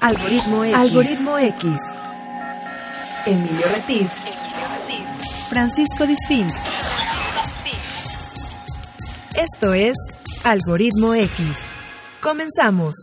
Algoritmo X. Algoritmo X. Emilio Retif. Francisco Disfín. Esto es Algoritmo X. Comenzamos.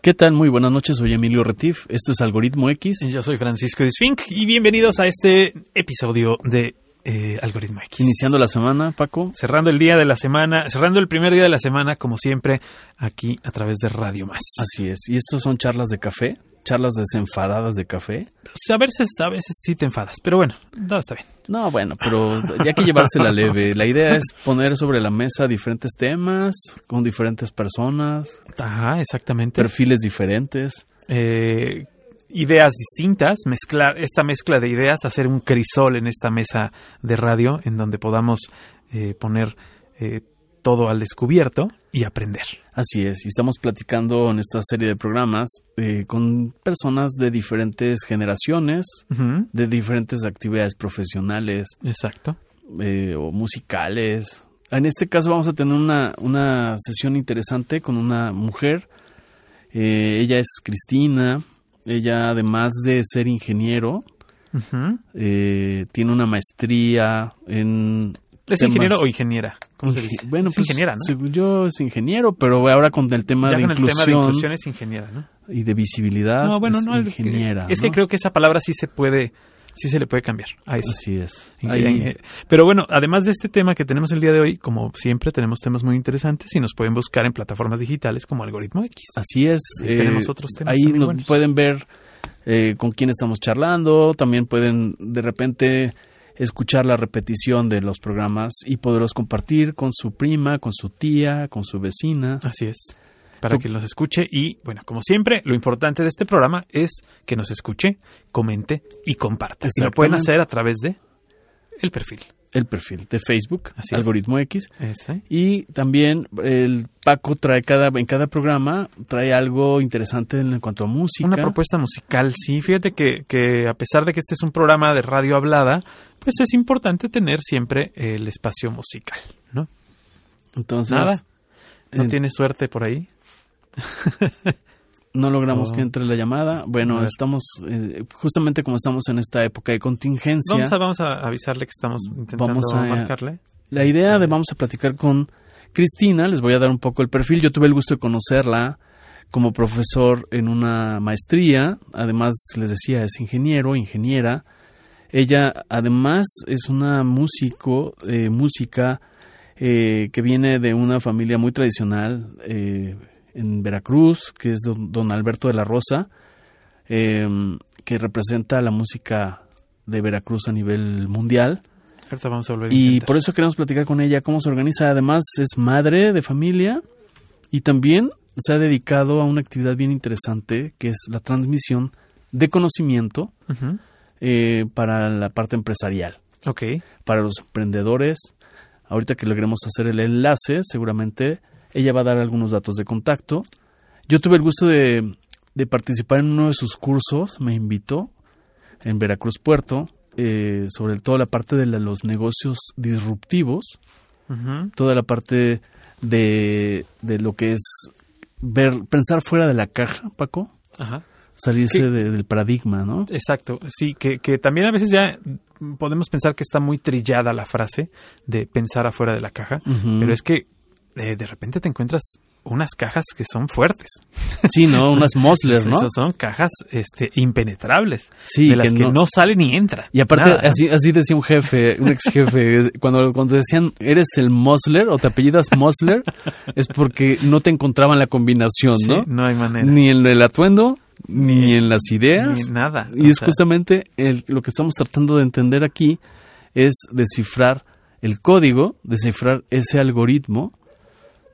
¿Qué tal? Muy buenas noches, soy Emilio Retif, esto es Algoritmo X. Y yo soy Francisco Disfink y bienvenidos a este episodio de eh, Algoritmo X. Iniciando la semana, Paco. Cerrando el día de la semana, cerrando el primer día de la semana, como siempre, aquí a través de Radio Más. Así es, y estos son charlas de café, charlas desenfadadas de café. A veces, a veces sí te enfadas, pero bueno, no, está bien. No, bueno, pero ya hay que llevársela leve. La idea es poner sobre la mesa diferentes temas con diferentes personas, Ajá, exactamente. perfiles diferentes. Eh, ideas distintas, mezclar esta mezcla de ideas, hacer un crisol en esta mesa de radio en donde podamos eh, poner eh, todo al descubierto y aprender. Así es, y estamos platicando en esta serie de programas eh, con personas de diferentes generaciones, de diferentes actividades profesionales Exacto. eh, o musicales. En este caso vamos a tener una, una sesión interesante con una mujer. Eh, ella es Cristina. Ella, además de ser ingeniero, Ujú. eh, tiene una maestría en... ¿Es temas- ingeniero o ingeniera? ¿Cómo se Inge- dice? Bueno, Es pues, ingeniera, ¿no? yo es ingeniero, pero ahora con el tema, Ya de, con el inclusión tema de inclusión es ingeniera, ¿no? y de visibilidad, No, bueno, es no, ingeniera. es que ¿no? creo que esa palabra sí se puede, sí se le puede cambiar a eso. Así es. Ahí- eh, Pero bueno, además de este tema que tenemos el día de hoy, como siempre tenemos temas muy interesantes y nos pueden buscar en plataformas digitales como Algoritmo X. Así es. Ahí tenemos otros temas Ahí también no- buenos. pueden ver eh, con quién estamos charlando. También pueden de repente escuchar la repetición de los programas y poderlos compartir con su prima, con su tía, con su vecina. Así es. Para que los escuche y, bueno, como siempre, lo importante de este programa es que nos escuche, comente y comparta. Y lo pueden hacer a través de el perfil. El perfil de Facebook, Así es. Algoritmo X. Ese. Y también el Paco trae cada, en cada programa trae algo interesante en cuanto a música. Una propuesta musical, sí. Fíjate que, que a pesar de que este es un programa de radio hablada, pues es importante tener siempre el espacio musical, ¿no? Entonces, Nada. ¿No tienes suerte por ahí? no logramos Oh. que entre la llamada. Bueno, estamos eh, justamente como estamos en esta época de contingencia. Vamos a, vamos a avisarle que estamos intentando Vamos a- marcarle. La idea de vamos a platicar con Cristina, les voy a dar un poco el perfil. Yo tuve el gusto de conocerla como profesor en una maestría. Además, les decía, es ingeniero, ingeniera. Ella, además, es una músico, eh, música eh, que viene de una familia muy tradicional eh, en Veracruz, que es don, don Alberto de la Rosa, eh, que representa la música de Veracruz a nivel mundial. Ahorita vamos a volver a Y por eso queremos platicar con ella cómo se organiza. Además, es madre de familia y también se ha dedicado a una actividad bien interesante que es la transmisión de conocimiento eh, para la parte empresarial, Ok. para los emprendedores. Ahorita que logremos hacer el enlace, seguramente ella va a dar algunos datos de contacto. Yo tuve el gusto de, de participar en uno de sus cursos, me invitó en Veracruz Puerto, eh, sobre toda la parte de la- los negocios disruptivos, toda la parte de, de lo que es ver, pensar fuera de la caja, Paco, Ajá. salirse de- del paradigma, ¿no? Exacto, sí, que, que también a veces ya podemos pensar que está muy trillada la frase de pensar afuera de la caja, pero es que eh, de repente te encuentras unas cajas que son fuertes. Sí, ¿no? Unas Mosler, ¿no? Esas son cajas este, impenetrables, Sí, de las que que, no- no... sale ni entra. Y aparte, Nada. así, así decía un jefe, un ex jefe, cuando, cuando decían, eres el Mosler o te apellidas Mosler, es porque no te encontraban la combinación, Sí, ¿no? no hay manera. Ni en el atuendo, ni en las ideas. Ni nada. Y es sea, justamente el- lo que estamos tratando de entender aquí, es descifrar el código, descifrar ese algoritmo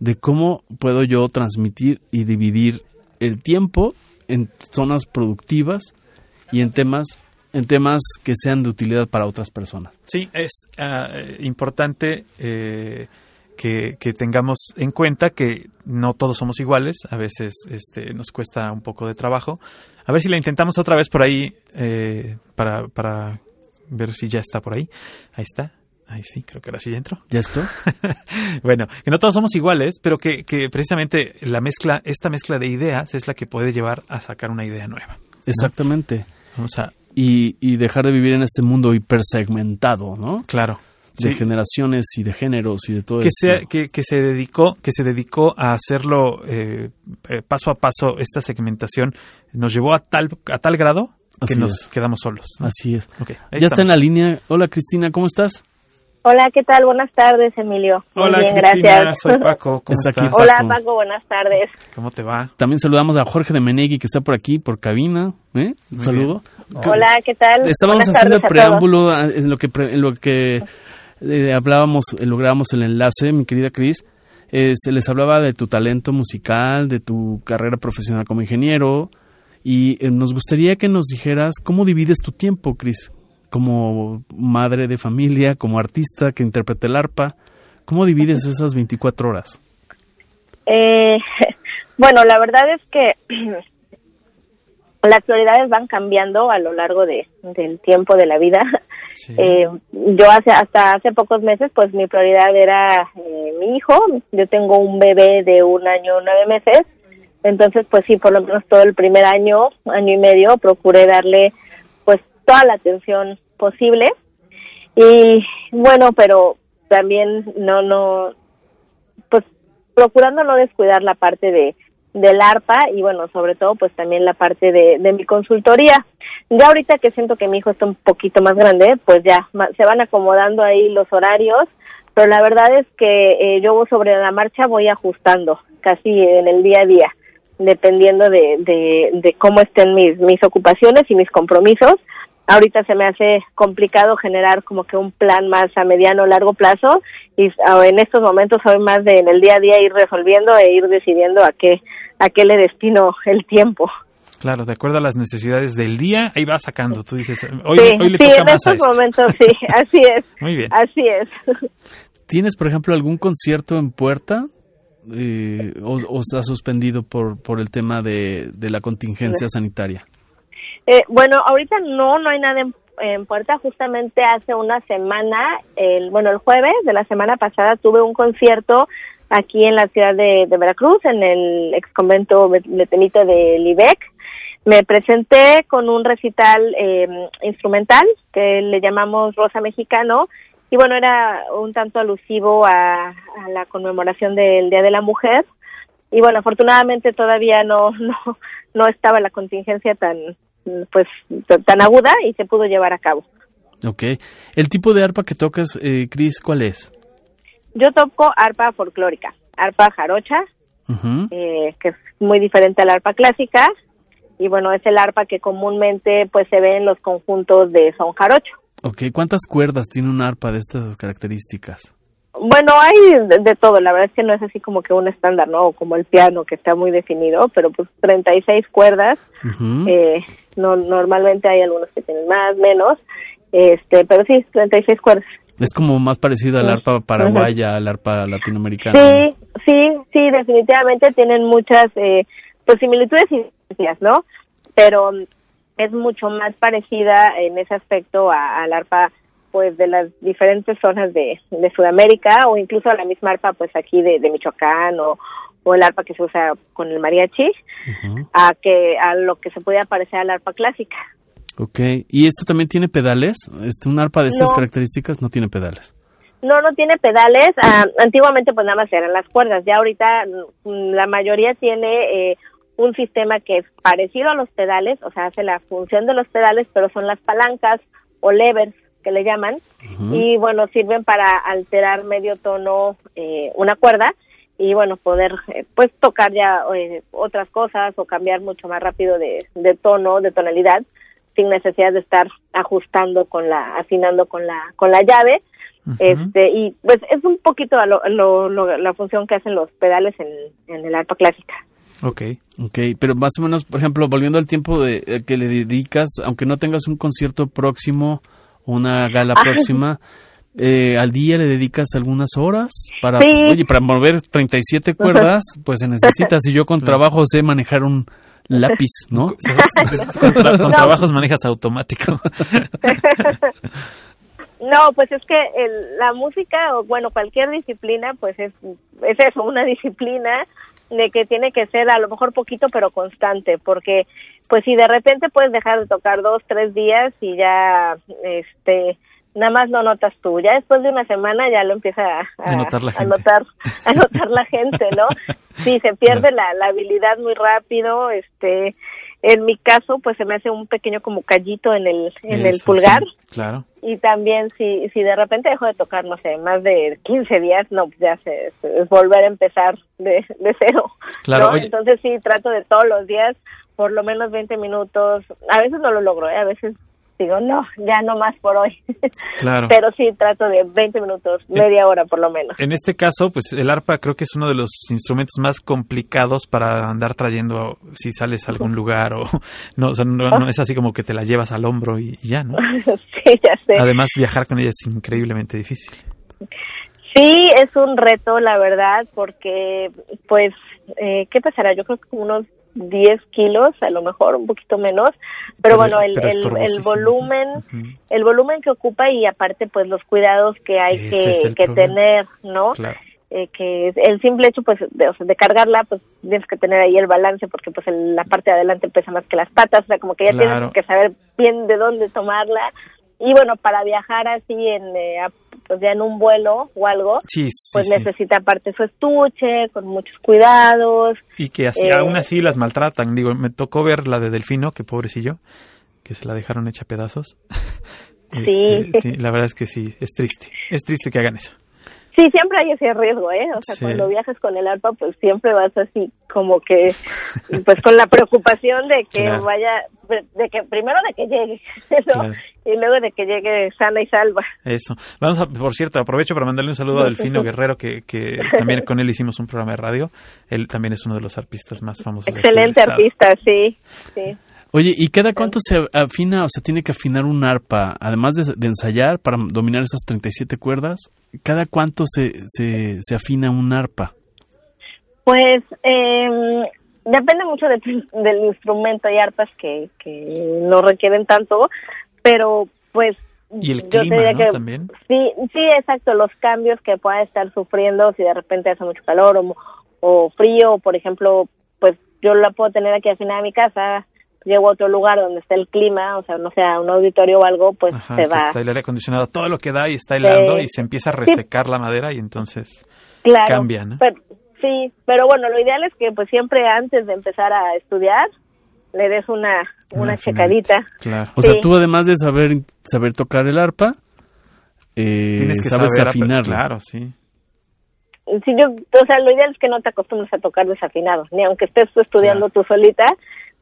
de cómo puedo yo transmitir y dividir el tiempo en zonas productivas y en temas en temas que sean de utilidad para otras personas. Sí, es ah, importante eh, que, que tengamos en cuenta que no todos somos iguales, a veces este, nos cuesta un poco de trabajo. A ver si la intentamos otra vez por ahí eh, para, para ver si ya está por ahí. Ahí está. Ay, sí, creo que ahora sí ya entró. ¿Ya esto? bueno, que no todos somos iguales, pero que, que precisamente la mezcla, esta mezcla de ideas es la que puede llevar a sacar una idea nueva. Exactamente. Vamos a, Y, y dejar de vivir en este mundo hipersegmentado, ¿no? claro. De Sí. generaciones y de géneros y de todo que, esto. sea, que, que se dedicó que se dedicó a hacerlo eh, eh, paso a paso esta segmentación nos llevó a tal a tal grado que Así nos es. quedamos solos ¿no? Así es. Ok, ahí Ya está en la línea. Hola Cristina, ¿cómo estás? Hola, ¿qué tal? Buenas tardes, Emilio. Muy hola bien, Cristina gracias. soy Paco cómo Está aquí estás? Paco. Hola, Paco, buenas tardes. cómo te va También saludamos a Jorge de Menegui que está por aquí, por cabina. ¿eh? Un Muy saludo. Hola, ¿qué tal? Estábamos Buenas haciendo el preámbulo a- en lo que, pre- en lo que eh, hablábamos, eh, lográbamos el enlace, mi querida Cris. Eh, se les hablaba de tu talento musical, de tu carrera profesional como ingeniero. Y eh, nos gustaría que nos dijeras cómo divides tu tiempo, Cris. Como madre de familia, como artista que interpreta el arpa. ¿Cómo divides esas 24 horas? Eh, bueno, la verdad es que las prioridades van cambiando a lo largo de, del tiempo de la vida. Sí. Eh, yo hace hasta hace pocos meses, pues mi prioridad era eh, mi hijo. Yo tengo un bebé de un año nueve meses. Entonces, pues sí, por lo menos todo el primer año, año y medio, procuré darle toda la atención posible. Y bueno, pero también no, no, pues procurando no descuidar la parte de del ARPA y bueno, sobre todo pues también la parte de, de mi consultoría. Ya ahorita que siento que mi hijo está un poquito más grande, pues ya se van acomodando ahí los horarios, pero la verdad es que eh, yo sobre la marcha voy ajustando casi en el día a día, dependiendo de, de, de cómo estén mis, mis ocupaciones y mis compromisos. Ahorita se me hace complicado generar como que un plan más a mediano o largo plazo y ah, en estos momentos soy más de en el día a día ir resolviendo e ir decidiendo a qué a qué le destino el tiempo. claro de acuerdo a las necesidades del día ahí va sacando tú dices hoy, sí, hoy le sí, toca en más a estos esto momentos sí, así es. muy bien Así es. ¿Tienes, por ejemplo, algún concierto en puerta? Eh, o, o está suspendido por, por el tema de, de la contingencia sanitaria? Eh, bueno, ahorita no, no hay nada en, puerta. Justamente hace una semana, el, bueno, el jueves de la semana pasada tuve un concierto aquí en la ciudad de, Veracruz, en el ex convento betenito de Libec. Me presenté con un recital eh, instrumental que le llamamos Rosa Mexicano y bueno, era un tanto alusivo a, a la conmemoración del Día de la Mujer y bueno, afortunadamente todavía no no no estaba la contingencia tan pues tan aguda y se pudo llevar a cabo. Ok. ¿El tipo de arpa que tocas, eh, Cris, cuál es? Yo toco arpa folclórica, arpa jarocha, eh, que es muy diferente al arpa clásica y bueno, es el arpa que comúnmente pues se ve en los conjuntos de son jarocho. Ok, ¿cuántas cuerdas tiene un arpa de estas características? Bueno, hay de, de todo, la verdad es que no es así como que un estándar, ¿no? O como el piano que está muy definido, pero pues 36 cuerdas, Ujú. eh, no, normalmente hay algunos que tienen más, menos, este, pero sí, 36 cuerdas. Es como más parecida al arpa paraguaya, al arpa latinoamericana. Sí, sí, sí, definitivamente tienen muchas eh, pues, similitudes y diferencias, ¿no? Pero mm, es mucho más parecida en ese aspecto a- al arpa pues de las diferentes zonas de, de Sudamérica o incluso la misma arpa pues aquí de, de Michoacán o, o el arpa que se usa con el mariachi a que a lo que se podía parecer al arpa clásica. Ok, ¿y esto también tiene pedales? Este, un arpa de estas No. características no tiene pedales. No, no tiene pedales. Ah, antiguamente pues nada más eran las cuerdas. Ya ahorita mm, la mayoría tiene eh, un sistema que es parecido a los pedales, o sea, hace la función de los pedales, pero son las palancas o levers que le llaman. Y bueno, sirven para alterar medio tono eh, una cuerda y bueno, poder eh, pues tocar ya eh, otras cosas o cambiar mucho más rápido de, de tono, de tonalidad sin necesidad de estar ajustando con la afinando con la con la llave este y pues es un poquito a lo, lo- lo- la función que hacen los pedales en, en el arpa clásica Ok. Ok, pero más o menos, por ejemplo, volviendo al tiempo de, eh, que le dedicas, aunque no tengas un concierto próximo una gala próxima, eh, al día le dedicas algunas horas para, Sí. oye, para mover 37 cuerdas, pues se necesita. Si yo con trabajo sé manejar un lápiz, ¿no? con, tra- con trabajos manejas automático. No, pues es que la música o bueno, cualquier disciplina, pues es, es eso, una disciplina de que tiene que ser a lo mejor poquito pero constante, porque pues si de repente puedes dejar de tocar dos, tres días y ya, este, nada más lo notas tú, ya después de una semana ya lo empieza a, notar la gente. notar, a notar la gente, ¿no? Sí, se pierde la, la habilidad muy rápido, este, en mi caso, pues se me hace un pequeño como callito en el, en el pulgar. claro. Y también si, si de repente dejo de tocar, no sé, más de 15 días, no, pues ya se, es volver a empezar de, de cero. Claro. Entonces sí, trato de todos los días, por lo menos 20 minutos. A veces no lo logro, ¿eh? a veces digo, no, ya no más por hoy. Claro. Pero sí trato de 20 minutos, media hora por lo menos. En este caso, pues el arpa creo que es uno de los instrumentos más complicados para andar trayendo si sales a algún lugar o no, o sea, no, es así como que te la llevas al hombro y, ya, ¿no? sí, ya sé. Además, viajar con ella es increíblemente difícil. Sí, es un reto, la verdad, porque, pues, eh, ¿qué pasará? Yo creo que unos 10 kilos, a lo mejor un poquito menos, pero, bueno, el, el, volumen, el volumen que ocupa y aparte pues los cuidados que hay que, que tener, ¿no? Eh, que el simple hecho pues de, de, cargarla pues tienes que tener ahí el balance porque pues la parte de adelante pesa más que las patas, o sea como que ya tienes que saber bien de dónde tomarla. Y bueno para viajar así en eh, pues ya en un vuelo o algo, pues necesita aparte su estuche, con muchos cuidados. Y que así, aún eh, así las maltratan. Digo, me tocó ver la de Delfino, que pobrecillo, que se la dejaron hecha pedazos. Este, sí. La verdad es que sí, es triste. Es triste que hagan eso. Sí, siempre hay ese riesgo, ¿eh? O sea, cuando viajas con el arpa, pues siempre vas así como que, pues con la preocupación de que vaya, de que primero de que llegue, Y luego de que llegue sana y salva. Eso. Vamos a, por cierto, aprovecho para mandarle un saludo a Delfino Guerrero, que, que también con él hicimos un programa de radio. Él también es uno de los arpistas más famosos. Excelente arpista, sí, sí. Oye, ¿y cada cuánto se afina o se tiene que afinar un arpa? Además de, ensayar para dominar esas 37 cuerdas, ¿cada cuánto se, se, se afina un arpa? Pues eh, depende mucho del instrumento. Hay arpas que, que no requieren tanto, pero pues y el clima, ¿no? También. Sí, sí, exacto. Los cambios que pueda estar sufriendo si de repente hace mucho calor o, o frío, por ejemplo, pues yo la puedo tener aquí afinada en mi casa llego a otro lugar donde está el clima, o sea, no sea un auditorio o algo, pues se va. Está el aire acondicionado, todo lo que da y está helando y se empieza a resecar la madera y entonces cambia, ¿no? sí, pero bueno, lo ideal es que pues siempre antes de empezar a estudiar le des una, una, checadita. Claro. O sea, tú además de saber saber tocar el arpa, eh, Tienes que sabes saber afinarlo. Claro, sí. Sí, yo, o sea, lo ideal es que no te acostumbres a tocar desafinado, ni aunque estés estudiando tú solita,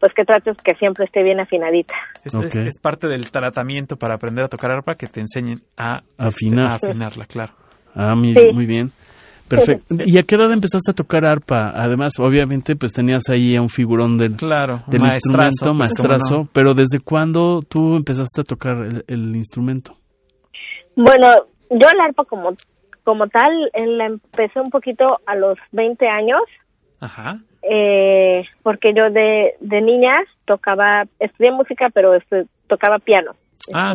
pues que trates que siempre esté bien afinadita. Es, parte del tratamiento para aprender a tocar arpa que te enseñen a, Afinar. afinarla, claro. Ah, muy, muy bien. Perfecto. ¿Y a qué edad empezaste a tocar arpa? Además, obviamente, pues tenías ahí a un figurón del, claro, del instrumento, pues, maestrazo, pero ¿desde cuándo tú empezaste a tocar el, instrumento? Bueno, yo el arpa como, como tal, la empecé un poquito a los 20 años. Ajá eh, porque yo de, de niña tocaba, estudié música, pero tocaba piano. Ah,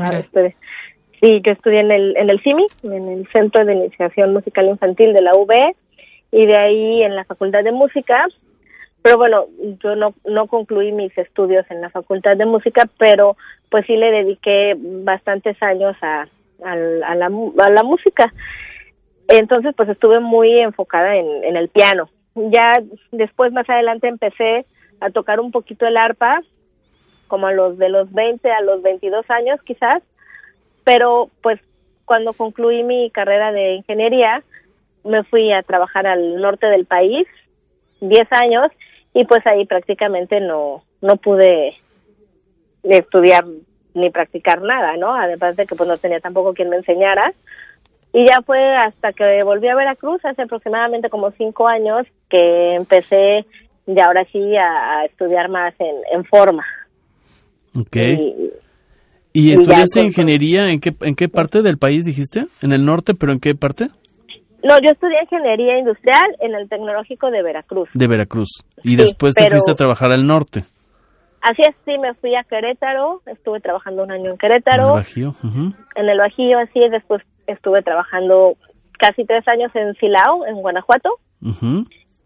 sí, yo estudié en el, en el CIMI, en el Centro de Iniciación Musical Infantil de la UB, y de ahí en la Facultad de Música. Pero bueno, yo no, no concluí mis estudios en la Facultad de Música, pero pues sí le dediqué bastantes años a, a, la, a la música. Entonces, pues estuve muy enfocada en, en el piano ya después más adelante empecé a tocar un poquito el arpa, como a los de los 20 a los 22 años quizás, pero pues cuando concluí mi carrera de ingeniería me fui a trabajar al norte del país, 10 años, y pues ahí prácticamente no, no pude estudiar ni practicar nada, ¿no? Además de que pues no tenía tampoco quien me enseñara, y ya fue hasta que volví a Veracruz hace aproximadamente como cinco años que empecé ya ahora sí a, estudiar más en, forma. Ok. ¿Y, estudiaste ingeniería en qué, en qué parte del país dijiste? ¿En el norte, pero en qué parte? No, yo estudié ingeniería industrial en el Tecnológico de Veracruz. De Veracruz. Y después te fuiste a trabajar al norte. Así es, sí, me fui a Querétaro, estuve trabajando un año en Querétaro. En el Bajío. En el Bajío, así es, después estuve trabajando casi tres años en Silao, en Guanajuato.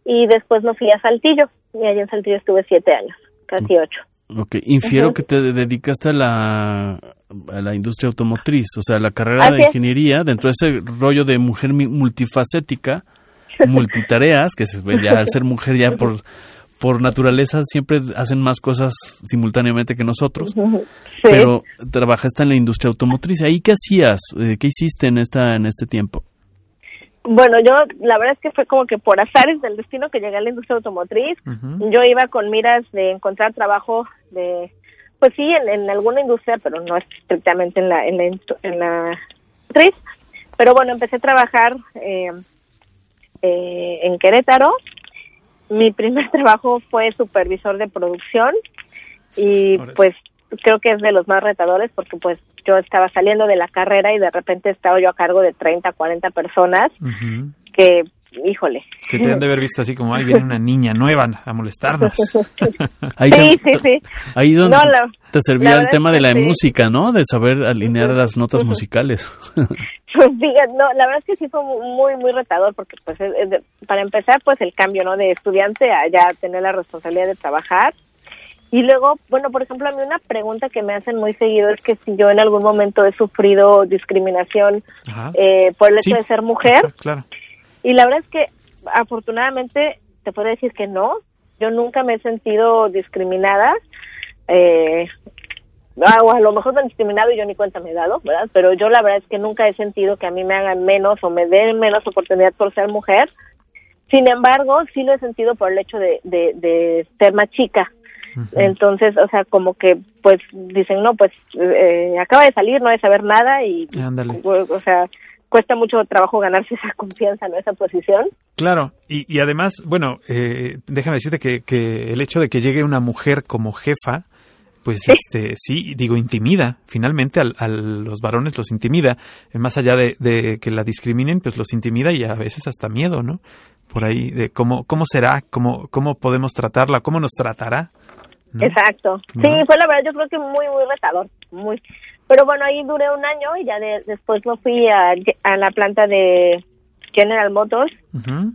Y después me fui a Saltillo, y allí en Saltillo estuve siete años, casi ocho. Ok, infiero que te dedicaste a la, a la industria automotriz, o sea, la carrera de ingeniería, dentro de ese rollo de mujer multifacética, multitareas, que se, ya al ser mujer ya por por naturaleza siempre hacen más cosas simultáneamente que nosotros, pero trabajaste en la industria automotriz. ¿Ahí qué hacías? Eh, ¿Qué hiciste en esta en este tiempo? Bueno, yo la verdad es que fue como que por azares del destino que llegué a la industria automotriz. Yo iba con miras de encontrar trabajo de, pues sí, en, alguna industria, pero no estrictamente en la en la, en la Pero bueno, empecé a trabajar eh, eh, en Querétaro. Mi primer trabajo fue supervisor de producción y pues creo que es de los más retadores porque pues yo estaba saliendo de la carrera y de repente estaba yo a cargo de 30, 40 personas que, híjole. Que te han de haber visto así como, ahí viene una niña nueva a molestarnos. ahí sí, sí, sí. Ahí donde te servía el tema de la música, ¿no? De saber alinear las notas musicales. Pues no, la verdad es que sí fue muy, muy retador porque pues para empezar pues el cambio, ¿no? De estudiante a ya tener la responsabilidad de trabajar. Y luego, bueno, por ejemplo, a mí una pregunta que me hacen muy seguido es que si yo en algún momento he sufrido discriminación eh, por el hecho de ser mujer. Claro. Y la verdad es que afortunadamente te puedo decir que no. Yo nunca me he sentido discriminada. Eh, Ah, a lo mejor me han discriminado y yo ni cuenta me he dado, ¿verdad? Pero yo la verdad es que nunca he sentido que a mí me hagan menos o me den menos oportunidad por ser mujer. Sin embargo, sí lo he sentido por el hecho de, de, ser más chica. Entonces, o sea, como que, pues, dicen, no, pues, eh, acaba de salir, no de saber nada y, o sea, cuesta mucho trabajo ganarse esa confianza, ¿no? Esa posición. Claro, y, y además, bueno, eh, déjame decirte que, que el hecho de que llegue una mujer como jefa, pues este sí digo intimida finalmente a, los varones los intimida eh, más allá de, que la discriminen pues los intimida y a veces hasta miedo no por ahí de cómo cómo será cómo cómo podemos tratarla cómo nos tratará exacto sí fue la verdad yo creo que muy muy retador muy pero bueno ahí duré un año y ya después me fui a, a la planta de General Motors.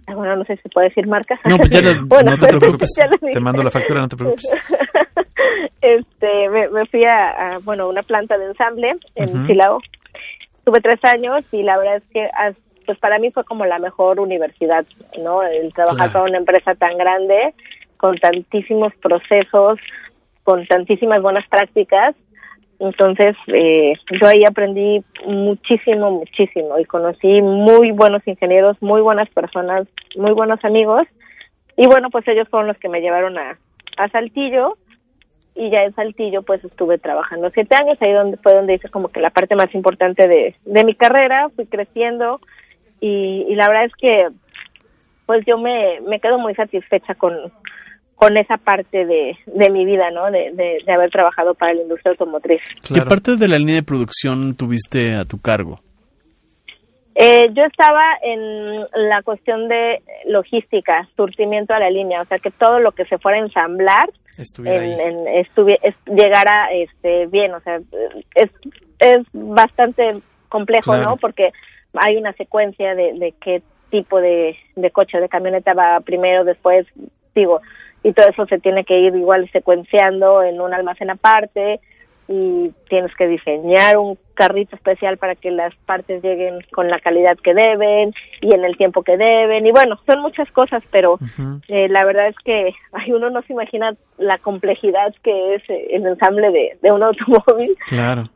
Ah, bueno, no sé si puede decir marcas. No, pues ya no te preocupes. te mando la factura, no te preocupes. este, me, fui a, bueno, una planta de ensamble en Silao. Tuve tres años y la verdad es que pues para mí fue como la mejor universidad, ¿no? El trabajar para una empresa tan grande, con tantísimos procesos, con tantísimas buenas prácticas. Entonces, eh, yo ahí aprendí muchísimo, muchísimo y conocí muy buenos ingenieros, muy buenas personas, muy buenos amigos. Y bueno, pues ellos fueron los que me llevaron a, a Saltillo y ya en Saltillo pues estuve trabajando siete años, ahí donde fue donde hice como que la parte más importante de, mi carrera, fui creciendo y, y la verdad es que pues yo me quedo muy satisfecha con, con esa parte de, de mi vida, ¿no? De, de, haber trabajado para la industria automotriz. ¿Qué parte de la línea de producción tuviste a tu cargo? Eh, yo estaba en la cuestión de logística, surtimiento a la línea, o sea que todo lo que se fuera a ensamblar en, llegara este, bien, o sea, es, es bastante complejo, ¿no? Porque hay una secuencia de, de qué tipo de, de coche de camioneta va primero, después, digo, y todo eso se tiene que ir igual secuenciando en un almacén aparte y tienes que diseñar un carrito especial para que las partes lleguen con la calidad que deben y en el tiempo que deben y bueno son muchas cosas pero eh, la verdad es que ay, uno no se imagina la complejidad que es el ensamble de, de un automóvil. Claro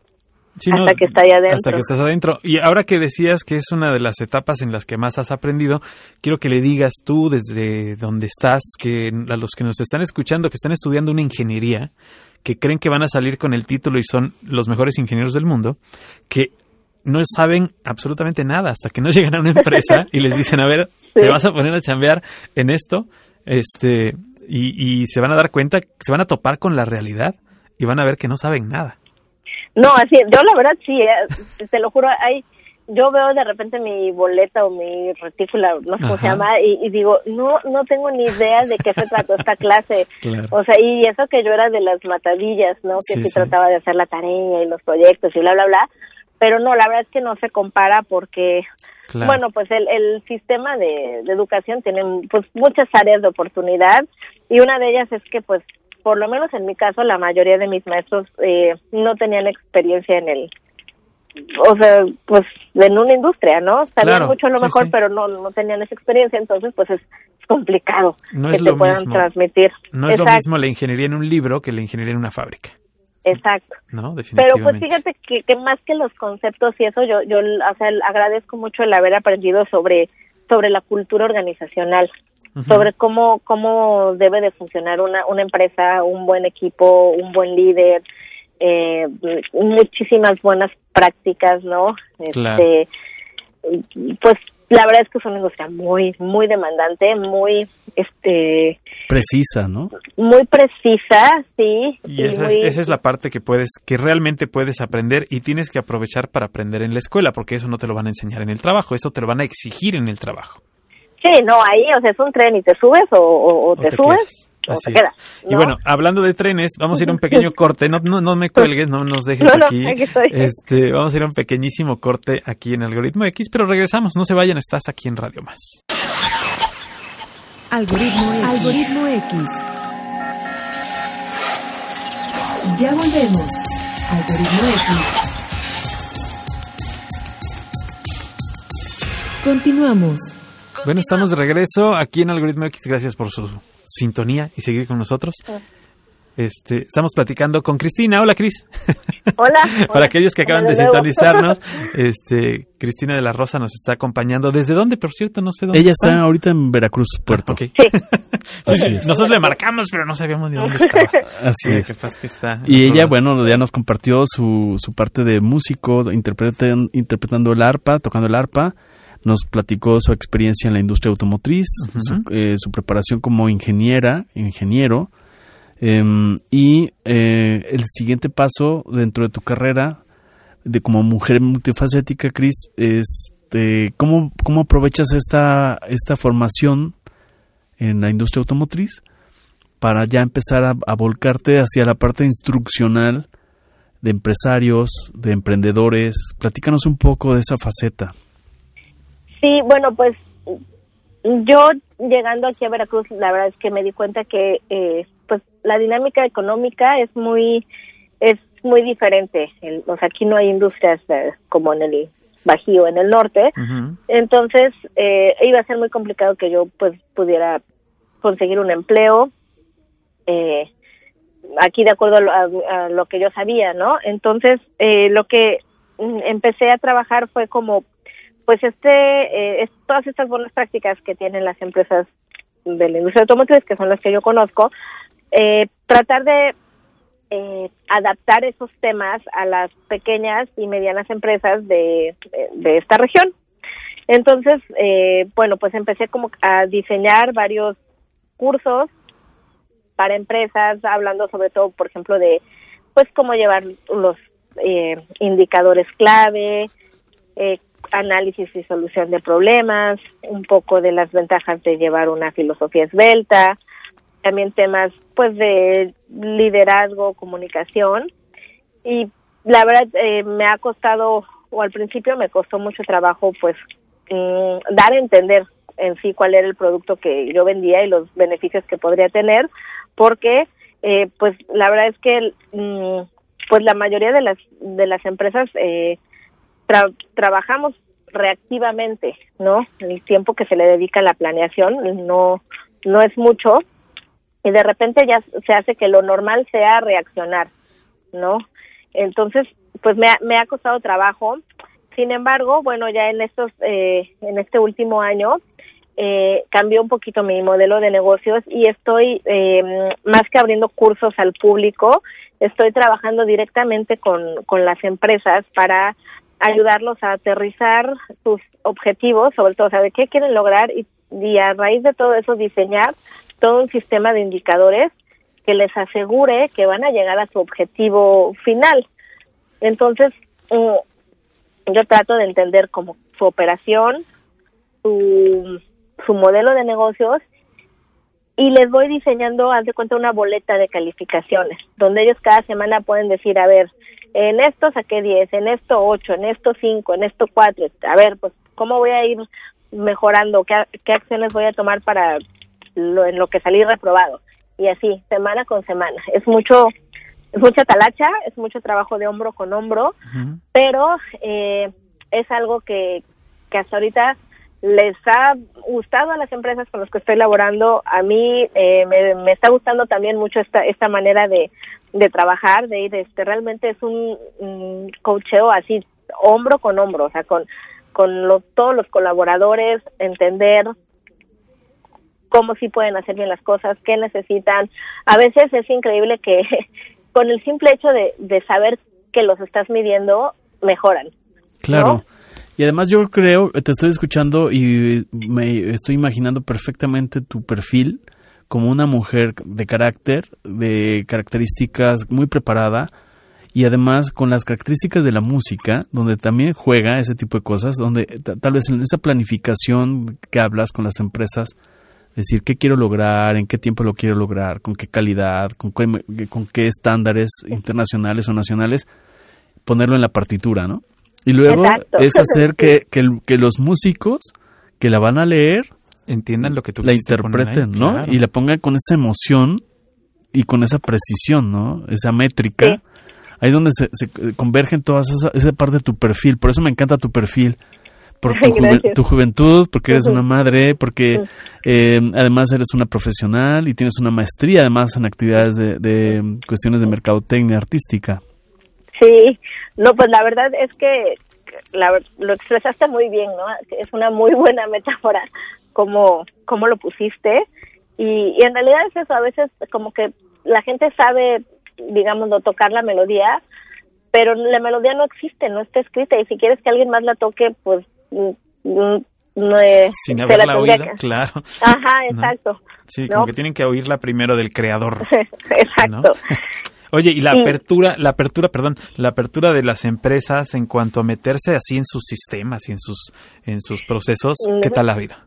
hasta que está ahí adentro. Hasta que estás adentro. Y ahora que decías que es una de las etapas en las que más has aprendido, quiero que le digas tú desde donde estás, que a los que nos están escuchando, que están estudiando una ingeniería, que creen que van a salir con el título y son los mejores ingenieros del mundo, que no saben absolutamente nada hasta que no llegan a una empresa y les dicen, a ver, te vas a poner a chambear en esto, este, y, y se van a dar cuenta, se van a topar con la realidad y van a ver que no saben nada. No, así, yo la verdad sí, eh, te lo juro, hay yo veo de repente mi boleta o mi retícula, no sé cómo se llama, y, digo, no no tengo ni idea de qué se trató esta clase. O sea, y eso que yo era de las matadillas, ¿no? Que sí, trataba de hacer la tarea y los proyectos y bla, bla, bla. Pero no, la verdad es que no se compara porque, bueno, pues el, el sistema de, de educación tiene pues muchas áreas de oportunidad y una de ellas es que pues por lo menos en mi caso la mayoría de mis maestros eh, no tenían experiencia en el o sea, pues en una industria, ¿no? Sabían mucho a lo mejor, pero no, no tenían esa experiencia, entonces pues es complicado no que es te lo puedan mismo. transmitir. No es lo mismo la ingeniería en un libro que la ingeniería en una fábrica. Exacto. No, Pero pues fíjate que, que, más que los conceptos y eso, yo, yo o sea, agradezco mucho el haber aprendido sobre, sobre la cultura organizacional, sobre cómo, cómo debe de funcionar una, una empresa, un buen equipo, un buen líder, eh, muchísimas buenas prácticas, ¿no? Claro. Este, pues la verdad es que es una industria muy, muy demandante, muy, este... Precisa, ¿no? Muy precisa, sí. Y esa, muy... es, esa es la parte que puedes, que realmente puedes aprender y tienes que aprovechar para aprender en la escuela, porque eso no te lo van a enseñar en el trabajo, eso te lo van a exigir en el trabajo. Sí, no, ahí, o sea, es un tren y te subes o, o, o te, te, subes. O Así te quedas, ¿no? Y bueno, hablando de trenes, vamos a ir a un pequeño corte. No, no, no me cuelgues, no nos dejes no, aquí. No, aquí estoy. Este, vamos a ir a un pequeñísimo corte aquí en Algoritmo X, pero regresamos. No se vayan, estás aquí en Radio Más. Algoritmo X. Algoritmo X. Ya volvemos. Algoritmo X. Continuamos. Bueno, estamos de regreso aquí en Algoritmo X. Gracias por su sintonía y seguir con nosotros. Este, estamos platicando con Cristina. Hola, Cris. Hola. Para aquellos que acaban hola, de sintonizarnos, este, Cristina de la Rosa nos está acompañando. ¿Desde dónde, por cierto? No sé dónde. Ella está, ahorita en Veracruz, Puerto. Okay. Sí. sí, sí. Nosotros le marcamos, pero no sabíamos ni dónde estaba. Así es. Que está y ella, lado. bueno, ya nos compartió su, su parte de músico, interpretan, interpretando el arpa, tocando el arpa nos platicó su experiencia en la industria automotriz, uh -huh. su, eh, su, preparación como ingeniera, ingeniero, eh, y eh, el siguiente paso dentro de tu carrera de como mujer multifacética, Cris, es este, ¿cómo, cómo aprovechas esta, esta formación en la industria automotriz para ya empezar a, a volcarte hacia la parte instruccional de empresarios, de emprendedores. Platícanos un poco de esa faceta. Sí, bueno, pues yo llegando aquí a Veracruz, la verdad es que me di cuenta que eh, pues la dinámica económica es muy es muy diferente. El, o sea, aquí no hay industrias eh, como en el Bajío, en el norte. Uh -huh. Entonces, eh, iba a ser muy complicado que yo pues pudiera conseguir un empleo. Eh, aquí de acuerdo a, a, a, lo que yo sabía, ¿no? Entonces, eh, lo que empecé a trabajar fue como pues este eh, todas estas buenas prácticas que tienen las empresas de la industria automotriz que son las que yo conozco eh, tratar de eh, adaptar esos temas a las pequeñas y medianas empresas de, de, de esta región. Entonces eh, bueno pues empecé como a diseñar varios cursos para empresas hablando sobre todo por ejemplo de pues cómo llevar los eh, indicadores clave eh, análisis y solución de problemas, un poco de las ventajas de llevar una filosofía esbelta, también temas pues de liderazgo, comunicación. Y la verdad eh, me ha costado o al principio me costó mucho trabajo pues mmm, dar a entender en sí cuál era el producto que yo vendía y los beneficios que podría tener porque eh, pues la verdad es que mmm, pues la mayoría de las de las empresas eh, tra trabajamos reactivamente, ¿no? El tiempo que se le dedica a la planeación no no es mucho y de repente ya se hace que lo normal sea reaccionar, ¿no? Entonces, pues me ha, me ha costado trabajo. Sin embargo, bueno, ya en estos eh, en este último año eh, cambió un poquito mi modelo de negocios y estoy eh, más que abriendo cursos al público, estoy trabajando directamente con, con las empresas para ayudarlos a aterrizar sus objetivos, sobre todo, o sea, de qué quieren lograr y, a raíz de todo eso diseñar todo un sistema de indicadores que les asegure que van a llegar a su objetivo final. Entonces, yo trato de entender como su operación, su, su modelo de negocios y les voy diseñando, haz de cuenta, una boleta de calificaciones, donde ellos cada semana pueden decir, a ver, en esto saqué 10, en esto 8, en esto 5, en esto 4, a ver, pues, ¿cómo voy a ir mejorando? ¿Qué, qué acciones voy a tomar para lo, en lo que salí reprobado? Y así, semana con semana. Es mucho, es mucha talacha, es mucho trabajo de hombro con hombro, pero eh, es algo que, que hasta ahorita les ha gustado a las empresas con las que estoy laborando. A mí eh, me, me, está gustando también mucho esta, esta manera de, de trabajar, de ir, este, realmente es un, coacheo así, hombro con hombro, o sea, con, con lo, todos los colaboradores, entender cómo sí pueden hacer bien las cosas, qué necesitan. A veces es increíble que con el simple hecho de, de saber que los estás midiendo, mejoran. Claro. Y además yo creo, te estoy escuchando y me estoy imaginando perfectamente tu perfil como una mujer de carácter, de características muy preparada y además con las características de la música, donde también juega ese tipo de cosas, donde tal vez en esa planificación que hablas con las empresas, decir qué quiero lograr, en qué tiempo lo quiero lograr, con qué calidad, con qué, con qué estándares internacionales o nacionales, ponerlo en la partitura, ¿no? Y luego Exacto. es hacer que, que, que, los músicos que la van a leer entiendan lo que tú la interpreten, ahí, ¿no? Claro. Y la pongan con esa emoción y con esa precisión, ¿no? Esa métrica. Sí. Ahí es donde se, se convergen todas esa, esa, parte de tu perfil. Por eso me encanta tu perfil. Por tu, juve, tu juventud, porque eres uh -huh. una madre, porque uh -huh. eh, además eres una profesional y tienes una maestría además en actividades de, de cuestiones de mercadotecnia artística. Sí, no, pues la verdad es que la, lo expresaste muy bien, ¿no? Es una muy buena metáfora como, como lo pusiste. Y, y, en realidad es eso, a veces como que la gente sabe, digamos, no tocar la melodía, pero la melodía no existe, no está escrita. Y si quieres que alguien más la toque, pues no es, Sin haberla oído, claro. Ajá, exacto. ¿no? Sí, como que tienen que oírla primero del creador. exacto. ¿no? Oye, y la sí. apertura, la apertura, perdón, la apertura de las empresas en cuanto a meterse así en sus sistemas y en sus en sus procesos. ¿qué tal la vida?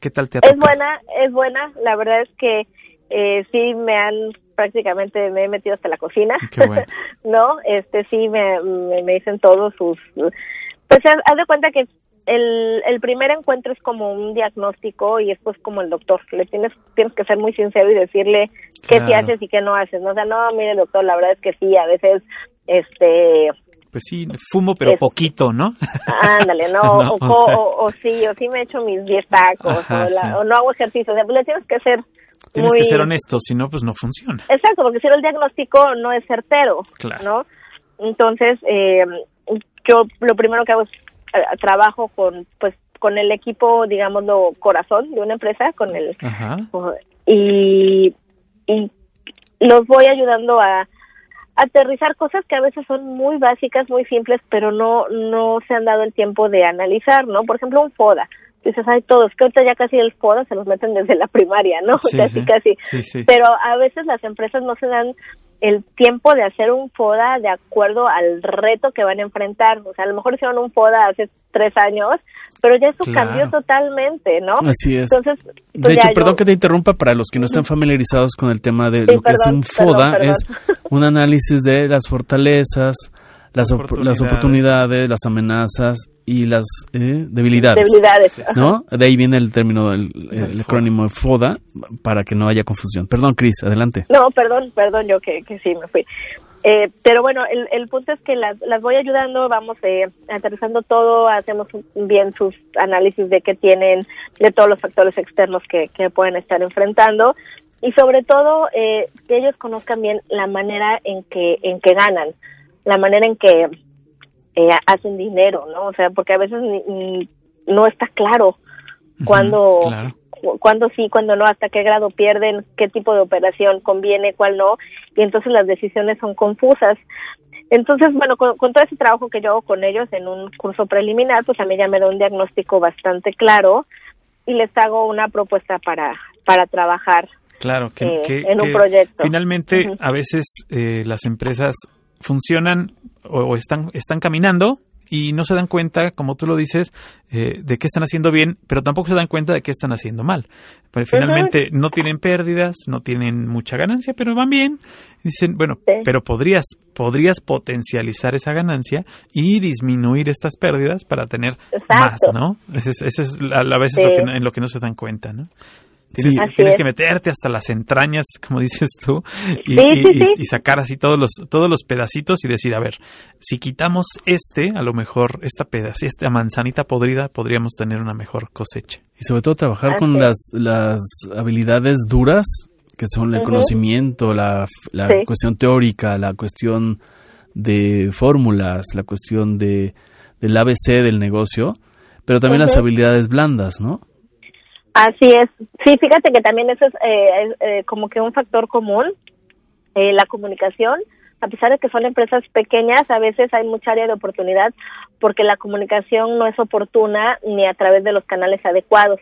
¿Qué tal te ha Es buena, es buena. La verdad es que eh, sí me han prácticamente me he metido hasta la cocina. Bueno. no, este sí me, me, dicen todos sus pues haz, haz de cuenta que el, el primer encuentro es como un diagnóstico y después como el doctor. Le tienes, tienes que ser muy sincero y decirle qué sí haces y qué no haces. ¿no? O sea, no, mire doctor, la verdad es que sí, a veces, este... Pues sí, fumo pero es, poquito, ¿no? Ándale, no, no o, o, sea... o, o, sí, o sí me echo mis 10 tacos, Ajá, o, la, sí. o, no hago ejercicio. O sea, pues le tienes que ser Tienes muy... que ser honesto, si no, pues no funciona. Exacto, porque si no el diagnóstico no es certero, claro. ¿no? Entonces, eh, yo lo primero que hago es eh, trabajo con, pues, con el equipo, digámoslo, corazón de una empresa, con el Ajá. y, y los voy ayudando a aterrizar cosas que a veces son muy básicas, muy simples, pero no no se han dado el tiempo de analizar, ¿no? Por ejemplo, un FODA. Dices, hay todos, que ahorita ya casi el FODA se los meten desde la primaria, ¿no? Sí, casi, sí. casi. Sí. Pero a veces las empresas no se dan el tiempo de hacer un FODA de acuerdo al reto que van a enfrentar. O sea, a lo mejor hicieron un FODA hace tres años, pero ya eso Claro. cambió totalmente, ¿no? Así es. Entonces, pues De hecho, perdón que te interrumpa, para los que no están familiarizados con el tema de Sí, lo que es un FODA, perdón, es un análisis de las fortalezas, las, op- las Oportunidades. oportunidades, las amenazas y las eh, debilidades. debilidades. ¿No? De ahí viene el término, el, acrónimo de FODA, para que no haya confusión. Perdón, Cris, adelante. No, perdón, perdón, yo que, que sí me fui. Eh, pero bueno, el, el punto es que las, las voy ayudando, vamos eh, aterrizando todo, hacemos bien sus análisis de qué tienen, de todos los factores externos que, que pueden estar enfrentando y sobre todo eh, que ellos conozcan bien la manera en que en que ganan, la manera en que eh, hacen dinero, ¿no? O sea, porque a veces ni- ni- no está claro cuándo claro. cu- cuándo sí, cuándo no, hasta qué grado pierden, qué tipo de operación conviene, cuál no, y entonces las decisiones son confusas. Entonces, bueno, con, con todo ese trabajo que yo hago con ellos en un curso preliminar, pues a mí ya me da un diagnóstico bastante claro y les hago una propuesta para, para trabajar. Claro, que, eh, que- en un que proyecto. Finalmente, a veces eh, las empresas funcionan o, o están, están caminando y no se dan cuenta, como tú lo dices, eh, de qué están haciendo bien, pero tampoco se dan cuenta de qué están haciendo mal. Pero finalmente no tienen pérdidas, no tienen mucha ganancia, pero van bien. Dicen, bueno, Sí. pero podrías, podrías potencializar esa ganancia y disminuir estas pérdidas para tener Exacto. más, ¿no? Ese es, ese es a la vez Sí. lo que en lo que no se dan cuenta, ¿no? Tienes, Sí. que- tienes meterte hasta las entrañas, como dices tú, y, Sí, y- sí, y- sí. y sacar así todos los, todos los pedacitos y decir, a ver, si quitamos este, a lo mejor esta pedazo, esta manzanita podrida, podríamos tener una mejor cosecha. Y sobre todo trabajar Así con las, las habilidades duras, que son el conocimiento, la, la Sí. cuestión teórica, la cuestión de fórmulas, la cuestión de, del ABC del negocio, pero también las habilidades blandas, ¿no? Así es. Sí, fíjate que también eso es, eh, eh, como que un factor común, eh, la comunicación. A pesar de que son empresas pequeñas, a veces hay mucha área de oportunidad porque la comunicación no es oportuna ni a través de los canales adecuados.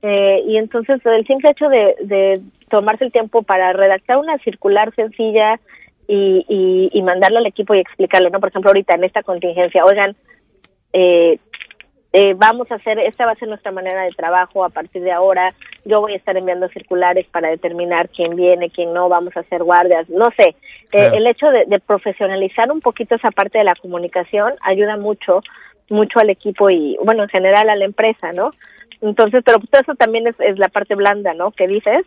Eh, y entonces el simple hecho de, tomarse el tiempo para redactar una circular sencilla y, y, y mandarla al equipo y explicarle, ¿no? Por ejemplo, ahorita en esta contingencia, oigan, eh, eh, vamos a hacer, esta va a ser nuestra manera de trabajo a partir de ahora. Yo voy a estar enviando circulares para determinar quién viene, quién no, vamos a hacer guardias, no sé. Eh, el hecho de, de profesionalizar un poquito esa parte de la comunicación ayuda mucho, mucho al equipo y, bueno, en general a la empresa, ¿no? Entonces, pero pues eso también es, es la parte blanda, ¿no? Que dices.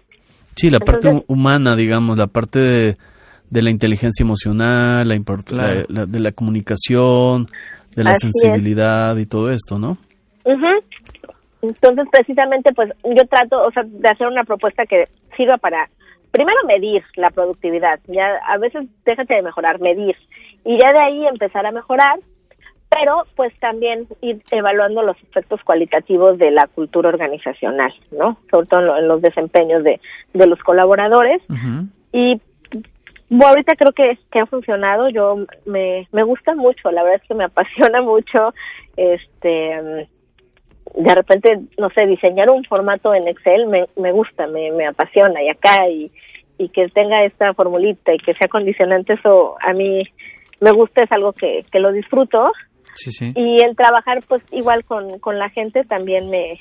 Sí, la parte Entonces- humana, digamos, la parte de, de la inteligencia emocional, la, Claro. la- la- de la comunicación, de la Así es. sensibilidad y todo esto, ¿no? Ujú. Entonces, precisamente, pues yo trato, o sea, de hacer una propuesta que sirva para, primero, medir la productividad. Ya a veces déjate de mejorar, medir. Y ya de ahí empezar a mejorar, pero pues también ir evaluando los aspectos cualitativos de la cultura organizacional, ¿no? Sobre todo en, lo- en los desempeños de, de los colaboradores. Y bueno, ahorita creo que, que ha funcionado. Yo me, me gusta mucho, la verdad es que me apasiona mucho. Este, de repente, no sé, diseñar un formato en Excel me, me gusta, me, me apasiona. Y acá, y, y que tenga esta formulita y que sea condicionante, eso a mí me gusta, es algo que, que lo disfruto. Sí, sí. Y el trabajar, pues, igual con, con la gente también me,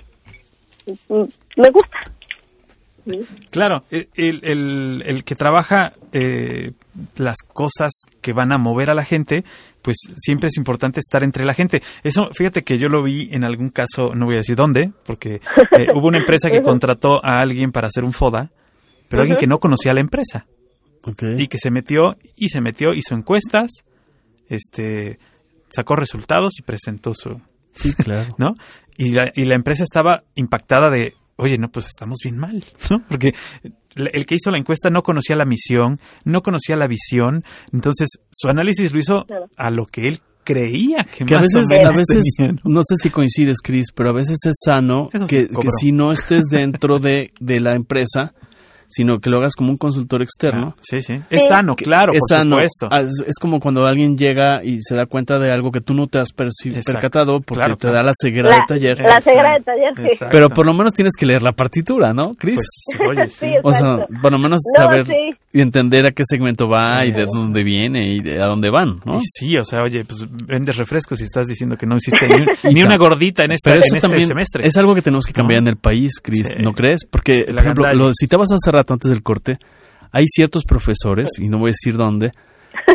me gusta. Claro, e- el, el- el que trabaja eh, las cosas que van a mover a la gente, pues siempre es importante estar entre la gente. Eso, fíjate que yo lo vi en algún caso, no voy a decir dónde, porque eh, hubo una empresa que contrató a alguien para hacer un FODA, pero alguien que no conocía la empresa y que se metió y se metió, hizo encuestas, este, sacó resultados y presentó su, Sí, claro. ¿no? Y la, y la empresa estaba impactada de, oye, no, pues estamos bien mal, ¿no? Porque el que hizo la encuesta no conocía la misión, no conocía la visión, entonces su análisis lo hizo a lo que él creía que, Que a más o veces, menos a veces, ¿no? no sé si coincides, Chris, pero a veces es sano Eso que, que si no estés dentro de, de la empresa, sino que lo hagas como un consultor externo. Ah, sí, sí. Es sano, claro, es por sano. supuesto. Ah, Es, es como cuando alguien llega y se da cuenta de algo que tú no te has percatado porque Claro, te claro. da la ceguera La, de taller. la ceguera de taller, sí. exacto. Pero por lo menos tienes que leer la partitura, ¿no, Chris? Pues, oye, sí. Sí, o sea, por lo menos No, saber sí. y entender a qué segmento va y de dónde viene y de a dónde van, ¿no? Y sí, o sea, oye, pues vendes refrescos y estás diciendo que no hiciste ni, ni una gordita en, esta, Pero en este también semestre. es algo que tenemos que cambiar ¿No? en el país, Chris, Sí. ¿no crees? Porque, La por ejemplo, lo citabas hace rato antes del corte, hay ciertos profesores, y no voy a decir dónde,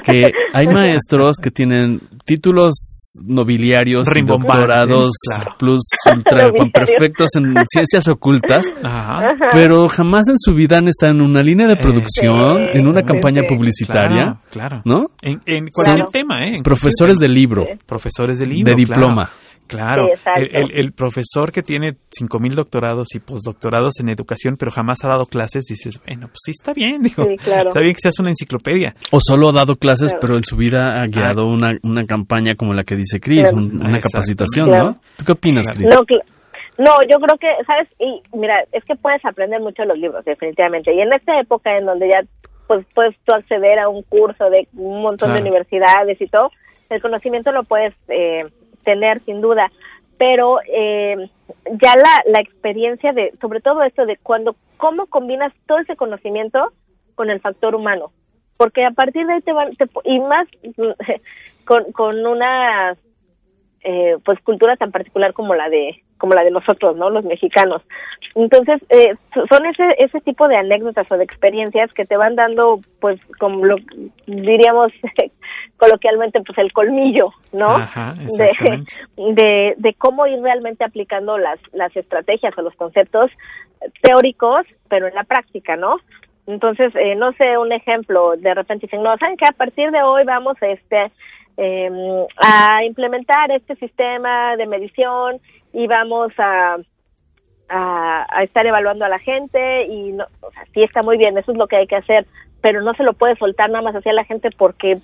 que hay maestros que tienen títulos nobiliarios doctorados claro. plus ultra Nobiliarios. perfectos en ciencias ocultas, Ajá. pero jamás en su vida han estado en una línea de producción, en una campaña publicitaria, Claro, claro. ¿no? En, en cualquier Claro. tema, ¿eh? En Profesores de libro. Profesores de libro. De claro. diploma. Claro, el, el- el profesor que tiene 5.000 doctorados y postdoctorados en educación, pero jamás ha dado clases, dices, bueno, pues sí está bien, digo, Sí, claro. está bien que seas una enciclopedia. O solo ha dado clases, Claro. pero en su vida ha guiado una, una campaña como la que dice Claro. un- una Exacto. capacitación, Claro. ¿no? ¿Tú qué opinas. Chris? No, cl- no, yo creo que, ¿sabes? Y mira, es que puedes aprender mucho de los libros, definitivamente. Y en esta época en donde ya pues puedes tú acceder a un curso de un montón de universidades y todo, el conocimiento lo puedes eh, tener sin duda. Pero eh, ya la, la experiencia de, sobre todo esto de cuando, cómo combinas todo ese conocimiento con el factor humano. Porque a partir de ahí te van, te y más con, con una eh, pues cultura tan particular como la de como la de nosotros no los mexicanos entonces eh, son ese ese tipo de anécdotas o de experiencias que te van dando pues como lo diríamos coloquialmente pues el colmillo no Ajá, de, de de cómo ir realmente aplicando las las estrategias o los conceptos teóricos pero en la práctica no entonces, eh, no sé, un ejemplo, de repente dicen, no, ¿saben que A partir de hoy vamos este, eh, a implementar este sistema de medición y vamos a, a, a, estar evaluando a la gente y, no, o sea, sí está muy bien, eso es lo que hay que hacer, pero no se lo puede soltar nada más hacia la gente porque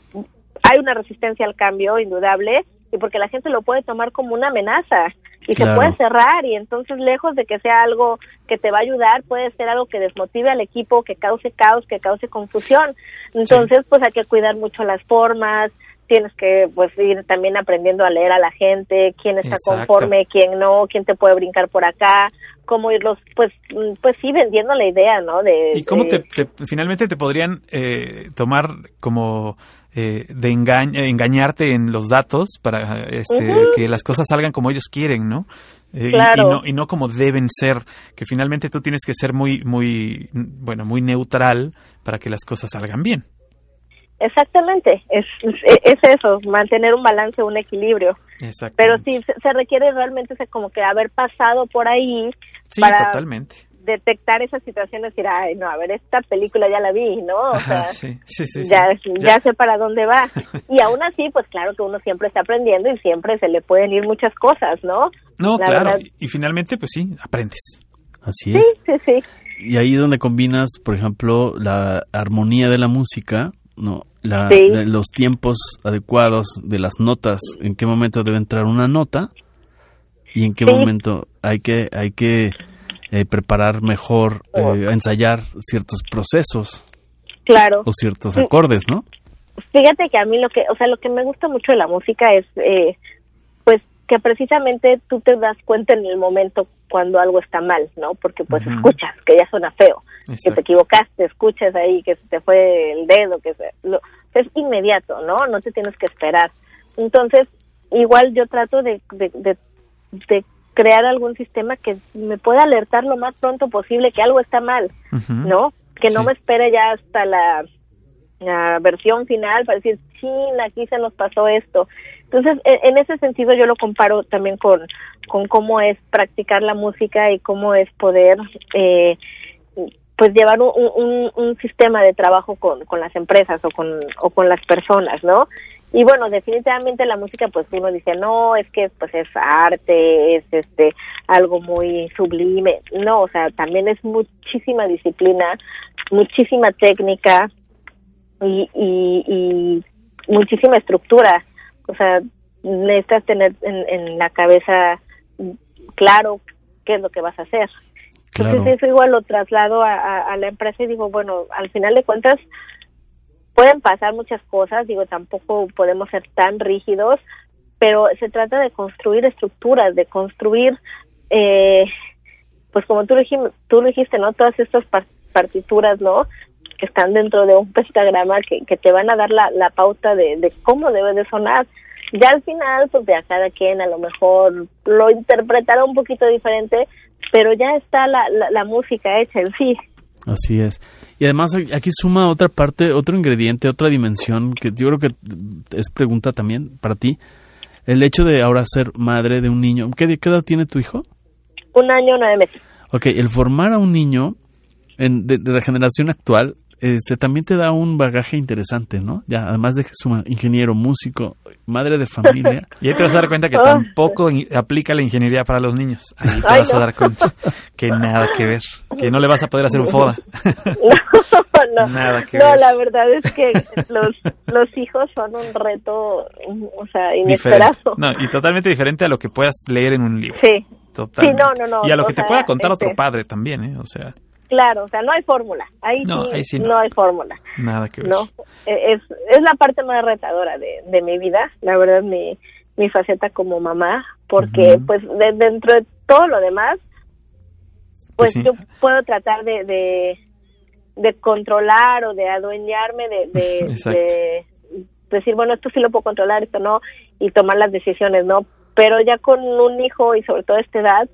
hay una resistencia al cambio indudable y porque la gente lo puede tomar como una amenaza y claro. se puede cerrar y entonces lejos de que sea algo que te va a ayudar puede ser algo que desmotive al equipo que cause caos que cause confusión entonces sí. pues hay que cuidar mucho las formas tienes que pues ir también aprendiendo a leer a la gente quién está Exacto. conforme quién no quién te puede brincar por acá cómo irlos pues pues sí vendiendo la idea no de y cómo de, te, te, finalmente te podrían eh, tomar como eh, de enga engañarte en los datos para este, uh -huh. que las cosas salgan como ellos quieren, ¿no? Eh, claro. y, y, no y no como deben ser, que finalmente tú tienes que ser muy muy bueno muy neutral para que las cosas salgan bien. Exactamente, es, es eso, mantener un balance, un equilibrio. Pero sí, se, se, requiere realmente ese como que haber pasado por ahí sí, para totalmente. Detectar esas situaciones y decir, ay, no, a ver, esta película ya la vi, ¿no? O sea, Ajá, sí, sí, sí, ya, ya, ya, sé para dónde va. y aún así, pues claro que uno siempre está aprendiendo y siempre se le pueden ir muchas cosas, ¿no? No, La claro, verdad... y, y finalmente, pues sí, aprendes. Así es. Sí, sí, sí. Y ahí es donde combinas, por ejemplo, la armonía de la música no la, sí. la, los tiempos adecuados de las notas en qué momento debe entrar una nota y en qué sí. momento hay que hay que eh, preparar mejor eh, ensayar ciertos procesos claro o ciertos acordes no fíjate que a mí lo que o sea lo que me gusta mucho de la música es eh, pues que precisamente tú te das cuenta en el momento cuando algo está mal, ¿no? Porque pues uh -huh. escuchas que ya suena feo, Exacto. que te equivocaste, escuchas ahí que se te fue el dedo, que se, lo, es inmediato, ¿no? No te tienes que esperar. Entonces, igual yo trato de, de, de, de crear algún sistema que me pueda alertar lo más pronto posible que algo está mal, uh -huh. ¿no? Que no sí. me espere ya hasta la, la versión final para decir, sí, aquí se nos pasó esto. Entonces, en ese sentido yo lo comparo también con, con cómo es practicar la música y cómo es poder eh, pues llevar un, un, un, sistema de trabajo con, con las empresas o con, o con las personas, ¿no? Y bueno, definitivamente la música, pues uno dice, no, es que pues es arte, es este algo muy sublime. No, o sea, también es muchísima disciplina, muchísima técnica y, y, y muchísima estructura o sea, necesitas tener en, en, la cabeza claro qué es lo que vas a hacer. Claro. Entonces eso igual lo traslado a, a, a, la empresa y digo, bueno, al final de cuentas pueden pasar muchas cosas, digo, tampoco podemos ser tan rígidos, pero se trata de construir estructuras, de construir, eh, pues como tú, tú lo dijiste, ¿no? Todas estas partituras, ¿no? que están dentro de un pentagrama que, que te van a dar la, la pauta de, de, cómo debe de sonar. Ya al final, pues ya cada quien a lo mejor lo interpretará un poquito diferente, pero ya está la, la, la música hecha en sí. Así es. Y además aquí suma otra parte, otro ingrediente, otra dimensión que yo creo que es pregunta también para ti. El hecho de ahora ser madre de un niño. ¿Qué, qué edad tiene tu hijo? Un año, nueve meses. Ok, el formar a un niño en, de, de, la generación actual este también te da un bagaje interesante, ¿no? Ya, además de que es un ingeniero, músico, madre de familia. y ahí te vas a dar cuenta que tampoco aplica la ingeniería para los niños. Ahí te Ay, vas no. a dar cuenta que nada que ver, que no le vas a poder hacer un FODA. no, nada que no, ver. la verdad es que los, los hijos son un reto, o sea, inesperado. Diferente. No, y totalmente diferente a lo que puedas leer en un libro. Sí. Totalmente. Sí, no, no, no. Y a lo que te sea, pueda contar este... otro padre también, ¿eh? O sea. Claro, o sea, no hay fórmula. Ahí, no, sí, ahí sí no. no. hay fórmula. Nada que ver. No, e, es, es la parte más retadora de, de mi vida, la verdad, mi, mi faceta como mamá, porque uh -huh. pues de, dentro de todo lo demás, pues, pues sí. yo puedo tratar de, de, de, controlar o de adueñarme de, de, de decir, bueno, esto sí lo puedo controlar, esto no, y tomar las decisiones, ¿no? pero ya con un hijo y sobre todo a esta edad,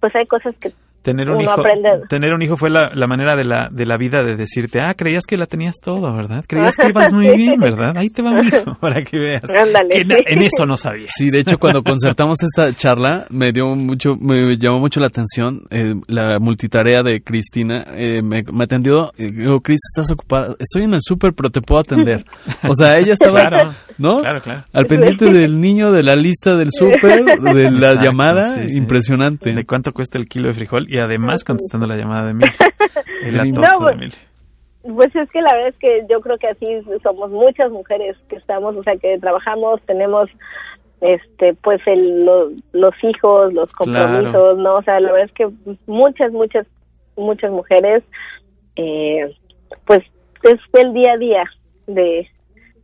pues hay cosas que Tener un Uno hijo, aprende. tener un hijo fue la, la manera de la, de la vida de decirte, ah, creías que la tenías todo, ¿verdad? Creías que ibas muy bien, ¿verdad? Ahí te va mi hijo, para que veas. Ándale, Que na- sí. en eso no sabías. Sí, de hecho, cuando concertamos esta charla, me dio mucho, me llamó mucho la atención eh, la multitarea de Cristina. Eh, me, me atendió, eh, digo, Cris, estás ocupada. Estoy en el súper, pero te puedo atender. O sea, ella estaba, Claro, ¿no? claro, claro. Al pendiente del niño, de la lista del súper, de la Exacto, llamada, sí, sí. impresionante. De cuánto cuesta el kilo de frijol y además contestando la llamada de Emilio. El No, atoso pues, de Emilio. Pues es que la verdad es que yo creo que así somos muchas mujeres que estamos, o sea, que trabajamos, tenemos este pues el, lo- los hijos, los compromisos, Claro. ¿no? O sea, la verdad es que muchas, muchas, muchas mujeres, eh, pues es el día a día de,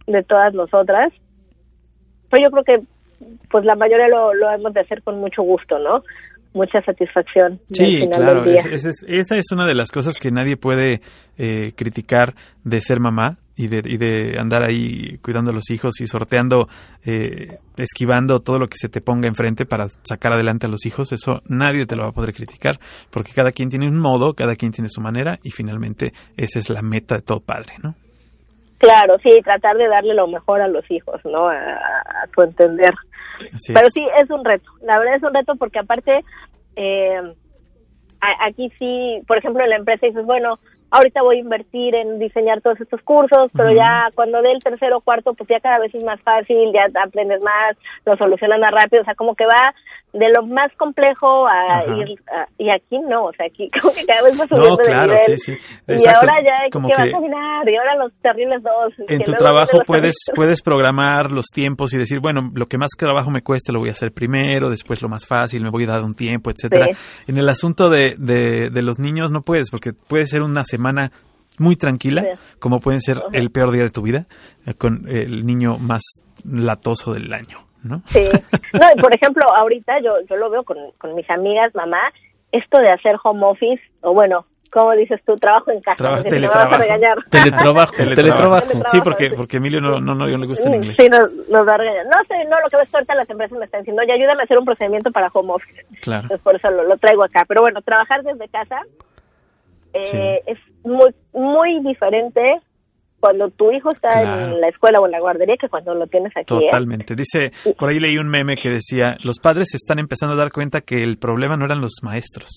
de todas nosotras. Pero yo creo que pues la mayoría lo, lo hemos de hacer con mucho gusto, ¿no? Mucha satisfacción Sí, final claro. del día. es- es- es- esa es una de las cosas que nadie puede eh, criticar de ser mamá y de, y de andar ahí cuidando a los hijos y sorteando, eh, esquivando todo lo que se te ponga enfrente para sacar adelante a los hijos. Eso nadie te lo va a poder criticar porque cada quien tiene un modo, cada quien tiene su manera y finalmente esa es la meta de todo padre, ¿no? Claro, sí, tratar de darle lo mejor a los hijos, ¿no? A, a tu entender. Así Pero es. sí, es un reto. La verdad es un reto porque aparte, eh, a- aquí sí, por ejemplo, en la empresa dices, bueno, ahorita voy a invertir en diseñar todos estos cursos, pero ya cuando dé el tercero o cuarto, pues ya cada vez es más fácil, ya aprendes más, lo solucionas más rápido, o sea, como que va de lo más complejo a Ajá. ir, a- y aquí no, o sea, aquí como que cada vez No, subiendo de claro, nivel. sí, sí. Y ahora ya Como que, que- a caminar, y ahora los terribles dos. en tu trabajo puedes puedes programar los tiempos y decir bueno lo que más trabajo me cueste lo voy a hacer primero después lo más fácil me voy a dar un tiempo etcétera Sí. en el asunto de, de, de los niños no puedes porque puede ser una semana muy tranquila Sí. como pueden ser Ajá. el peor día de tu vida eh, con el niño más latoso del año no Sí. No, y por ejemplo, ahorita yo, yo lo veo con, con mis amigas, mamá, esto de hacer home office, o bueno, como dices tú, trabajo en casa, Trabajo- porque si no me vas a teletrabajo. regañar. Teletrabajo, teletrabajo. sí porque porque Emilio no no no yo no le gusta el inglés Sí, nos, nos va a regañar. No sé, no, lo que ves ahorita las empresas me están diciendo, oye, ayúdame a hacer un procedimiento para home office. claro Entonces por eso lo, lo traigo acá. Pero bueno, trabajar desde casa eh, Sí. es muy, muy diferente cuando tu hijo está Claro. en la escuela o en la guardería que cuando lo tienes aquí. ¿eh? Totalmente. Dice, por ahí leí un meme que decía, los padres se están empezando a dar cuenta que el problema no eran los maestros,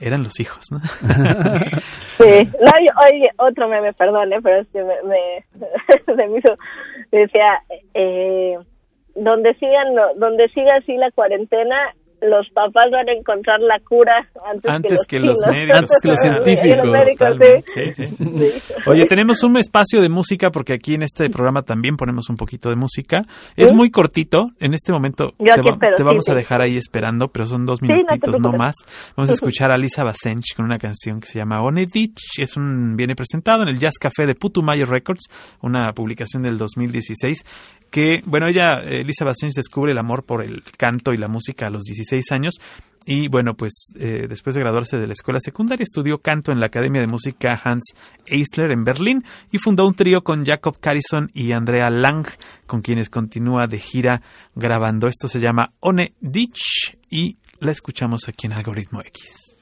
eran los hijos, ¿no? Sí, no, y- oye, otro meme, perdón, ¿eh? pero es que me, me, se me hizo, decía, eh, donde sigan, donde siga así la cuarentena, los papás van a encontrar la cura antes, Antes que que los, médicos. Antes que los Y los científicos, médicos, Totalmente. sí. Sí, sí. Oye, tenemos un espacio de música porque aquí en este programa también ponemos un poquito de música. Es muy cortito. En este momento Yo te, aquí va- espero, te sí, vamos a dejar ahí esperando, pero son dos minutitos, no más. Vamos a escuchar a Lisa Basench con una canción que se llama Onedich. Es un viene presentado en el Jazz Café de Putumayo Records, una publicación del 2016 que, bueno, ella, eh, Lisa Basench, descubre el amor por el canto y la música a los 16 años. Y bueno, pues eh, después de graduarse de la escuela secundaria, estudió canto en la Academia de Música Hans Eisler en Berlín y fundó un trío con Jacob Carrison y Andrea Lang, con quienes continúa de gira grabando. Esto se llama One Ditch y la escuchamos aquí en Algoritmo X.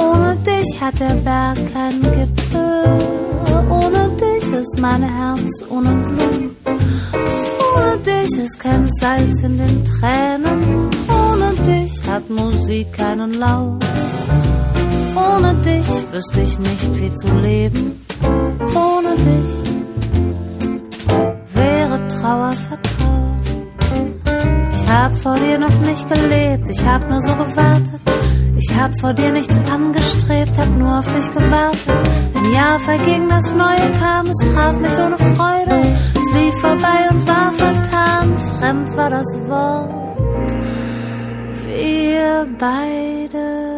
Ohne dich hat der Berg keinen Gipfel. Ohne dich ist mein Herz ohne Blut. Ohne dich ist kein Salz in den Tränen. Ohne dich hat Musik keinen Laut. Ohne dich wüsste ich nicht, wie zu leben. Ohne dich wäre Trauer vertraut. Hab vor dir noch nicht gelebt, ich hab nur so gewartet. Ich hab vor dir nichts angestrebt, hab nur auf dich gewartet. Ein Jahr verging, das Neue kam, es traf mich ohne Freude. Es lief vorbei und war vertan, fremd war das Wort. Wir beide.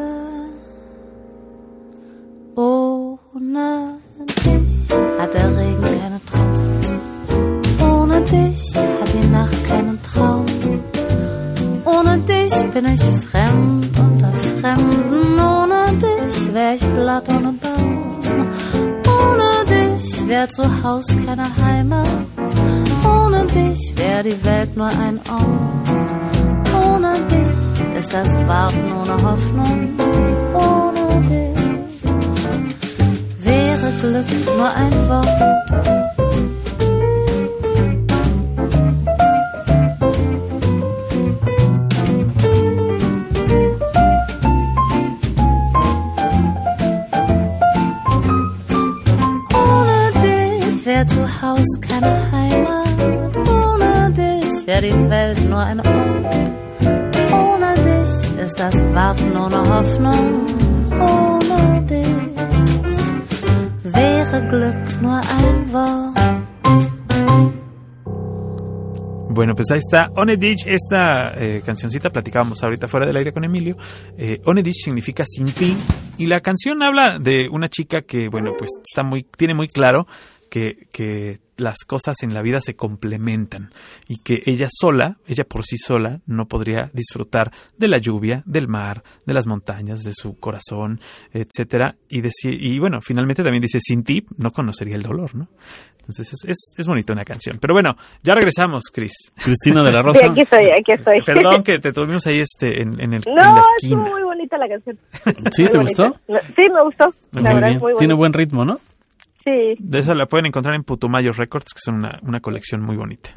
Ohne dich hat der Regen keine Tropfen. Ohne dich hat die Nacht dich bin ich fremd unter Fremden. Ohne dich wär ich Blatt ohne Baum. Ohne dich wär zu Haus keine Heimat. Ohne dich wär die Welt nur ein Ort. Ohne dich ist das Warten ohne Hoffnung. Ohne dich wäre Glück nur ein Wort. Bueno, pues ahí está Onedich, esta eh, cancioncita, platicábamos ahorita fuera del aire con Emilio. Eh, Onedich significa sin ti y la canción habla de una chica que, bueno, pues está muy, tiene muy claro que, que las cosas en la vida se complementan y que ella sola, ella por sí sola, no podría disfrutar de la lluvia, del mar, de las montañas, de su corazón, etcétera. Y, deci- y bueno, finalmente también dice, sin ti no conocería el dolor, ¿no? Entonces es, es, es bonita una canción. Pero bueno, ya regresamos, Cris. Cristina de la Sí, Rosa. aquí estoy, aquí estoy. Perdón que te tuvimos ahí este en, en, el, en No, la estuvo esquina. muy bonita la canción. ¿Sí? Muy ¿Te bonita. gustó? No, Sí, me gustó. Muy La verdad bien. es muy Tiene buen ritmo, ¿no? Sí. De eso la pueden encontrar en Putumayo Records, que son una, una colección muy bonita.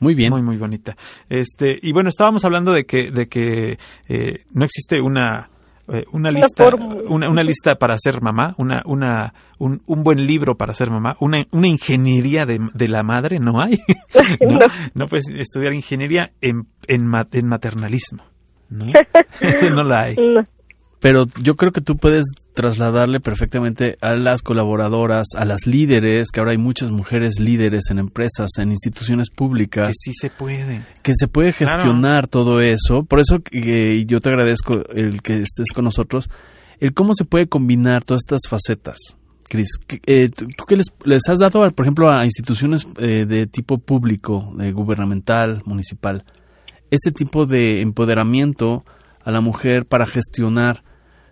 Muy bien. Muy, muy bonita. Este, y bueno, estábamos hablando de que, de que eh, no existe una, eh, una lista, una, una lista para ser mamá, una, una, un, un buen libro para ser mamá, una, una ingeniería de, de la madre, no hay. no, No. no puedes estudiar ingeniería en, en, ma- en maternalismo. ¿no? no la hay. No. Pero yo creo que tú puedes trasladarle perfectamente a las colaboradoras, a las líderes, que ahora hay muchas mujeres líderes en empresas, en instituciones públicas, Que sí se puede. que se puede Claro. gestionar todo eso. Por eso y yo te agradezco el que estés con nosotros, el cómo se puede combinar todas estas facetas. Cris, ¿qué- eh, ¿tú qué les, les has dado, por ejemplo, a instituciones eh, de tipo público, de gubernamental, municipal, este tipo de empoderamiento a la mujer para gestionar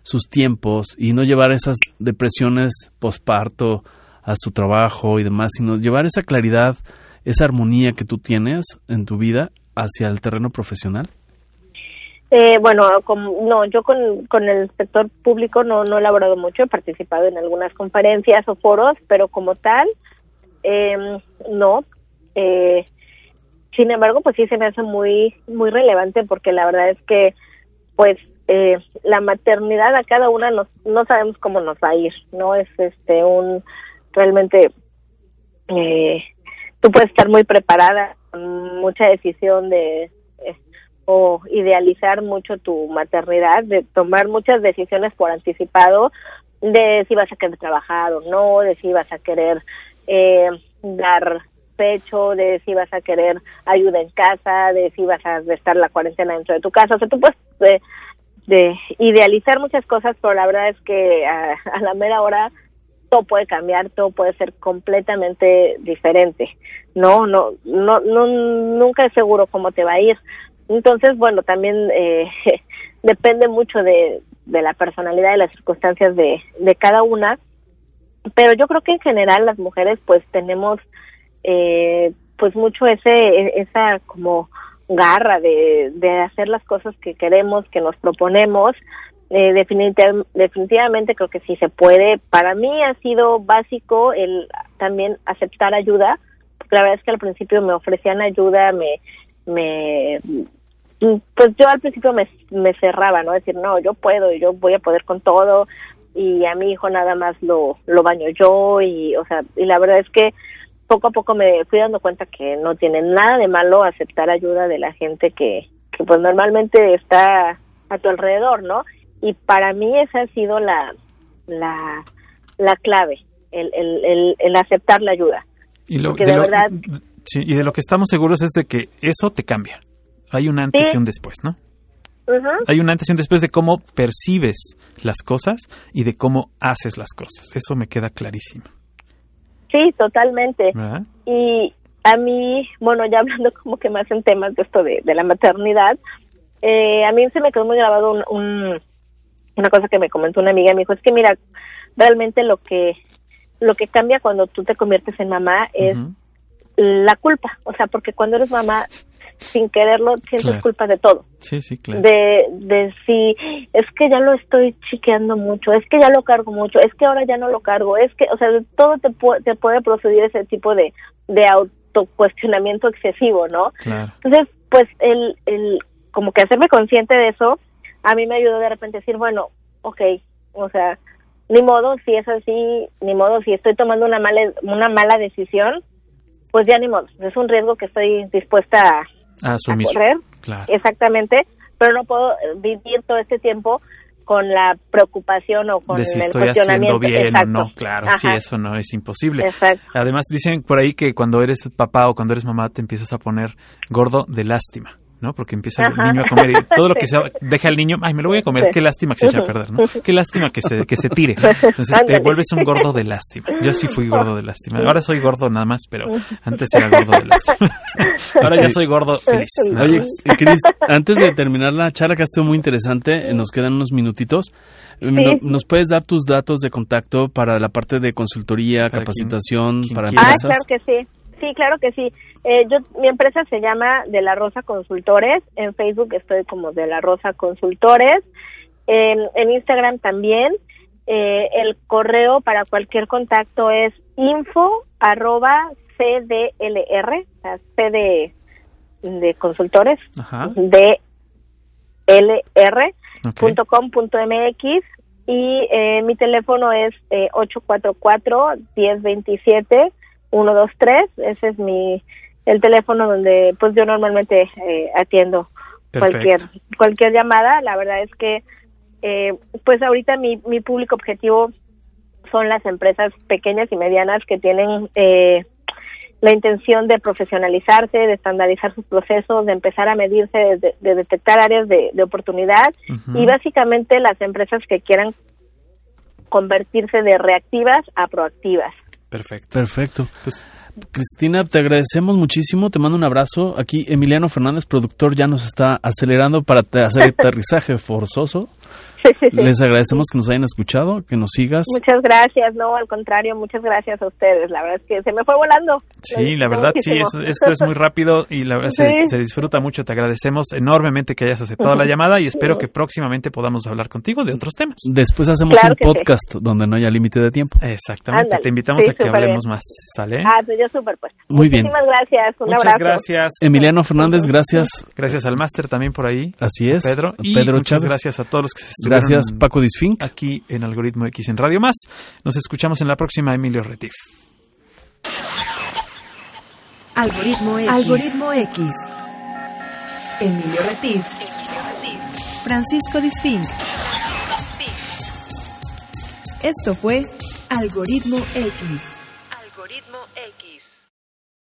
sus tiempos y no llevar esas depresiones posparto a su trabajo y demás, sino llevar esa claridad, esa armonía que tú tienes en tu vida hacia el terreno profesional? Eh, bueno, no, yo con, con el sector público no, no he elaborado mucho, he participado en algunas conferencias o foros, pero como tal, eh, no. Eh, sin embargo, pues sí se me hace muy, muy relevante porque la verdad es que, pues, eh, la maternidad a cada una nos, no sabemos cómo nos va a ir, ¿no? Es este un, realmente, eh, tú puedes estar muy preparada, mucha decisión de, eh, o idealizar mucho tu maternidad, de tomar muchas decisiones por anticipado, de si vas a querer trabajar o no, de si vas a querer eh, dar pecho, de si vas a querer ayuda en casa, de si vas a estar la cuarentena dentro de tu casa. O sea, tú puedes de, de idealizar muchas cosas, pero la verdad es que a, la mera hora todo puede cambiar, todo puede ser completamente diferente. No, no, no, no nunca es seguro cómo te va a ir. Entonces, bueno, también eh, depende mucho de, la personalidad y las circunstancias de, de cada una. Pero yo creo que en general las mujeres pues tenemos eh, pues mucho ese esa como garra de, de hacer las cosas que queremos, que nos proponemos. Eh, definitiv- definitivamente creo que sí se puede. Para mí ha sido básico el también aceptar ayuda, porque la verdad es que al principio me ofrecían ayuda, me, me pues yo al principio me, me cerraba, ¿no? Decir, no, yo puedo, yo voy a poder con todo y a mi hijo nada más lo, lo baño yo y, o sea, y la verdad es que poco a poco me fui dando cuenta que no tiene nada de malo aceptar ayuda de la gente que, que pues normalmente está a tu alrededor, ¿no? Y para mí esa ha sido la, la, la clave, el, el, el, el aceptar la ayuda. Y, lo, de de lo- verdad- sí, y de lo que estamos seguros es de que eso te cambia. Hay un antes Sí. y un después, ¿no? Hay un antes y un después de cómo percibes las cosas y de cómo haces las cosas. Eso me queda clarísimo. Sí, totalmente. ¿verdad? Y a mí, bueno, ya hablando como que más en temas de esto de, de la maternidad, eh, a mí se me quedó muy grabado un, un- una cosa que me comentó una amiga, me dijo, es que mira, realmente lo que lo que cambia cuando tú te conviertes en mamá es la culpa, o sea, porque cuando eres mamá sin quererlo sientes Claro. culpa de todo. Sí, sí, claro. de, de si es que ya lo estoy chiqueando mucho, es que ya lo cargo mucho, es que ahora ya no lo cargo, es que, o sea, todo te, te puede proceder ese tipo de, de autocuestionamiento excesivo, ¿no? Claro. Entonces, pues, el, el, como que hacerme consciente de eso, a mí me ayudó de repente a decir, bueno, ok, o sea, ni modo, si es así, ni modo, si estoy tomando una mala, una mala decisión, pues ya ni modo, es un riesgo que estoy dispuesta a, A a asumir. correr, Claro. exactamente, pero no puedo vivir todo este tiempo con la preocupación o con de si el estoy haciendo bien Exacto. o no, claro, Ajá, sí, eso no es imposible. Exacto. Además, dicen por ahí que cuando eres papá o cuando eres mamá te empiezas a poner gordo de lástima, ¿no? Porque empieza el niño a comer y todo lo que se deja el niño, ay, me lo voy a comer, qué lástima que se eche a perder, ¿no? Qué lástima que se, que se tire. Entonces te vuelves un gordo de lástima. Yo sí fui gordo de lástima. Ahora soy gordo nada más, pero antes era gordo de lástima. Ahora ya soy gordo feliz. Oye. Cris, antes de terminar la charla que ha sido muy interesante, eh, nos quedan unos minutitos. Eh, no- ¿Nos puedes dar tus datos de contacto para la parte de consultoría, Para capacitación, quien- quien para quiera. Ah, empresas? claro que sí. Sí, claro que sí. Eh, yo, mi empresa se llama De la Rosa Consultores. En Facebook estoy como De la Rosa Consultores. En, en Instagram también. Eh, el correo para cualquier contacto es info arroba cdlr, o sea, C de, de consultores, Ajá. de lr Ok. punto com punto mx y eh, mi teléfono es eh, 844-1027-123. Ese es mi el teléfono donde pues yo normalmente eh, atiendo cualquier Perfecto. cualquier llamada. La verdad es que eh, pues ahorita mi, mi público objetivo son las empresas pequeñas y medianas que tienen eh, la intención de profesionalizarse, de estandarizar sus procesos, de empezar a medirse, de, de detectar áreas de, de oportunidad y básicamente las empresas que quieran convertirse de reactivas a proactivas. Perfecto. Perfecto. Pues- Cristina, te agradecemos muchísimo, te mando un abrazo. Aquí Emiliano Fernández, productor, ya nos está acelerando para hacer aterrizaje forzoso. Les agradecemos que nos hayan escuchado, que nos sigas. Muchas gracias, no, al contrario, muchas gracias a ustedes. La verdad es que se me fue volando. Sí, la verdad, sí, es- esto es muy rápido y la verdad se, Sí. se disfruta mucho. Te agradecemos enormemente que hayas aceptado la llamada y espero que próximamente podamos hablar contigo de otros temas. Después hacemos Claro un sí. podcast donde no haya límite de tiempo. Exactamente. Ándale. Te invitamos Sí, a que hablemos bien. más. ¿Sale? Ah, pues yo súper pues. Muy bien. Muchísimas gracias, un Muchas abrazo. gracias. Emiliano Fernández, gracias. Gracias al máster también por ahí. Así es. Pedro. Y Pedro muchas Chávez. gracias a todos los que se estuvieron Gracias, Paco Disfink. aquí en Algoritmo X en Radio Más. Nos escuchamos en la próxima, Emilio Retif. Algoritmo X. Algoritmo X. Emilio Retif. Francisco Disfink. Esto fue Algoritmo X.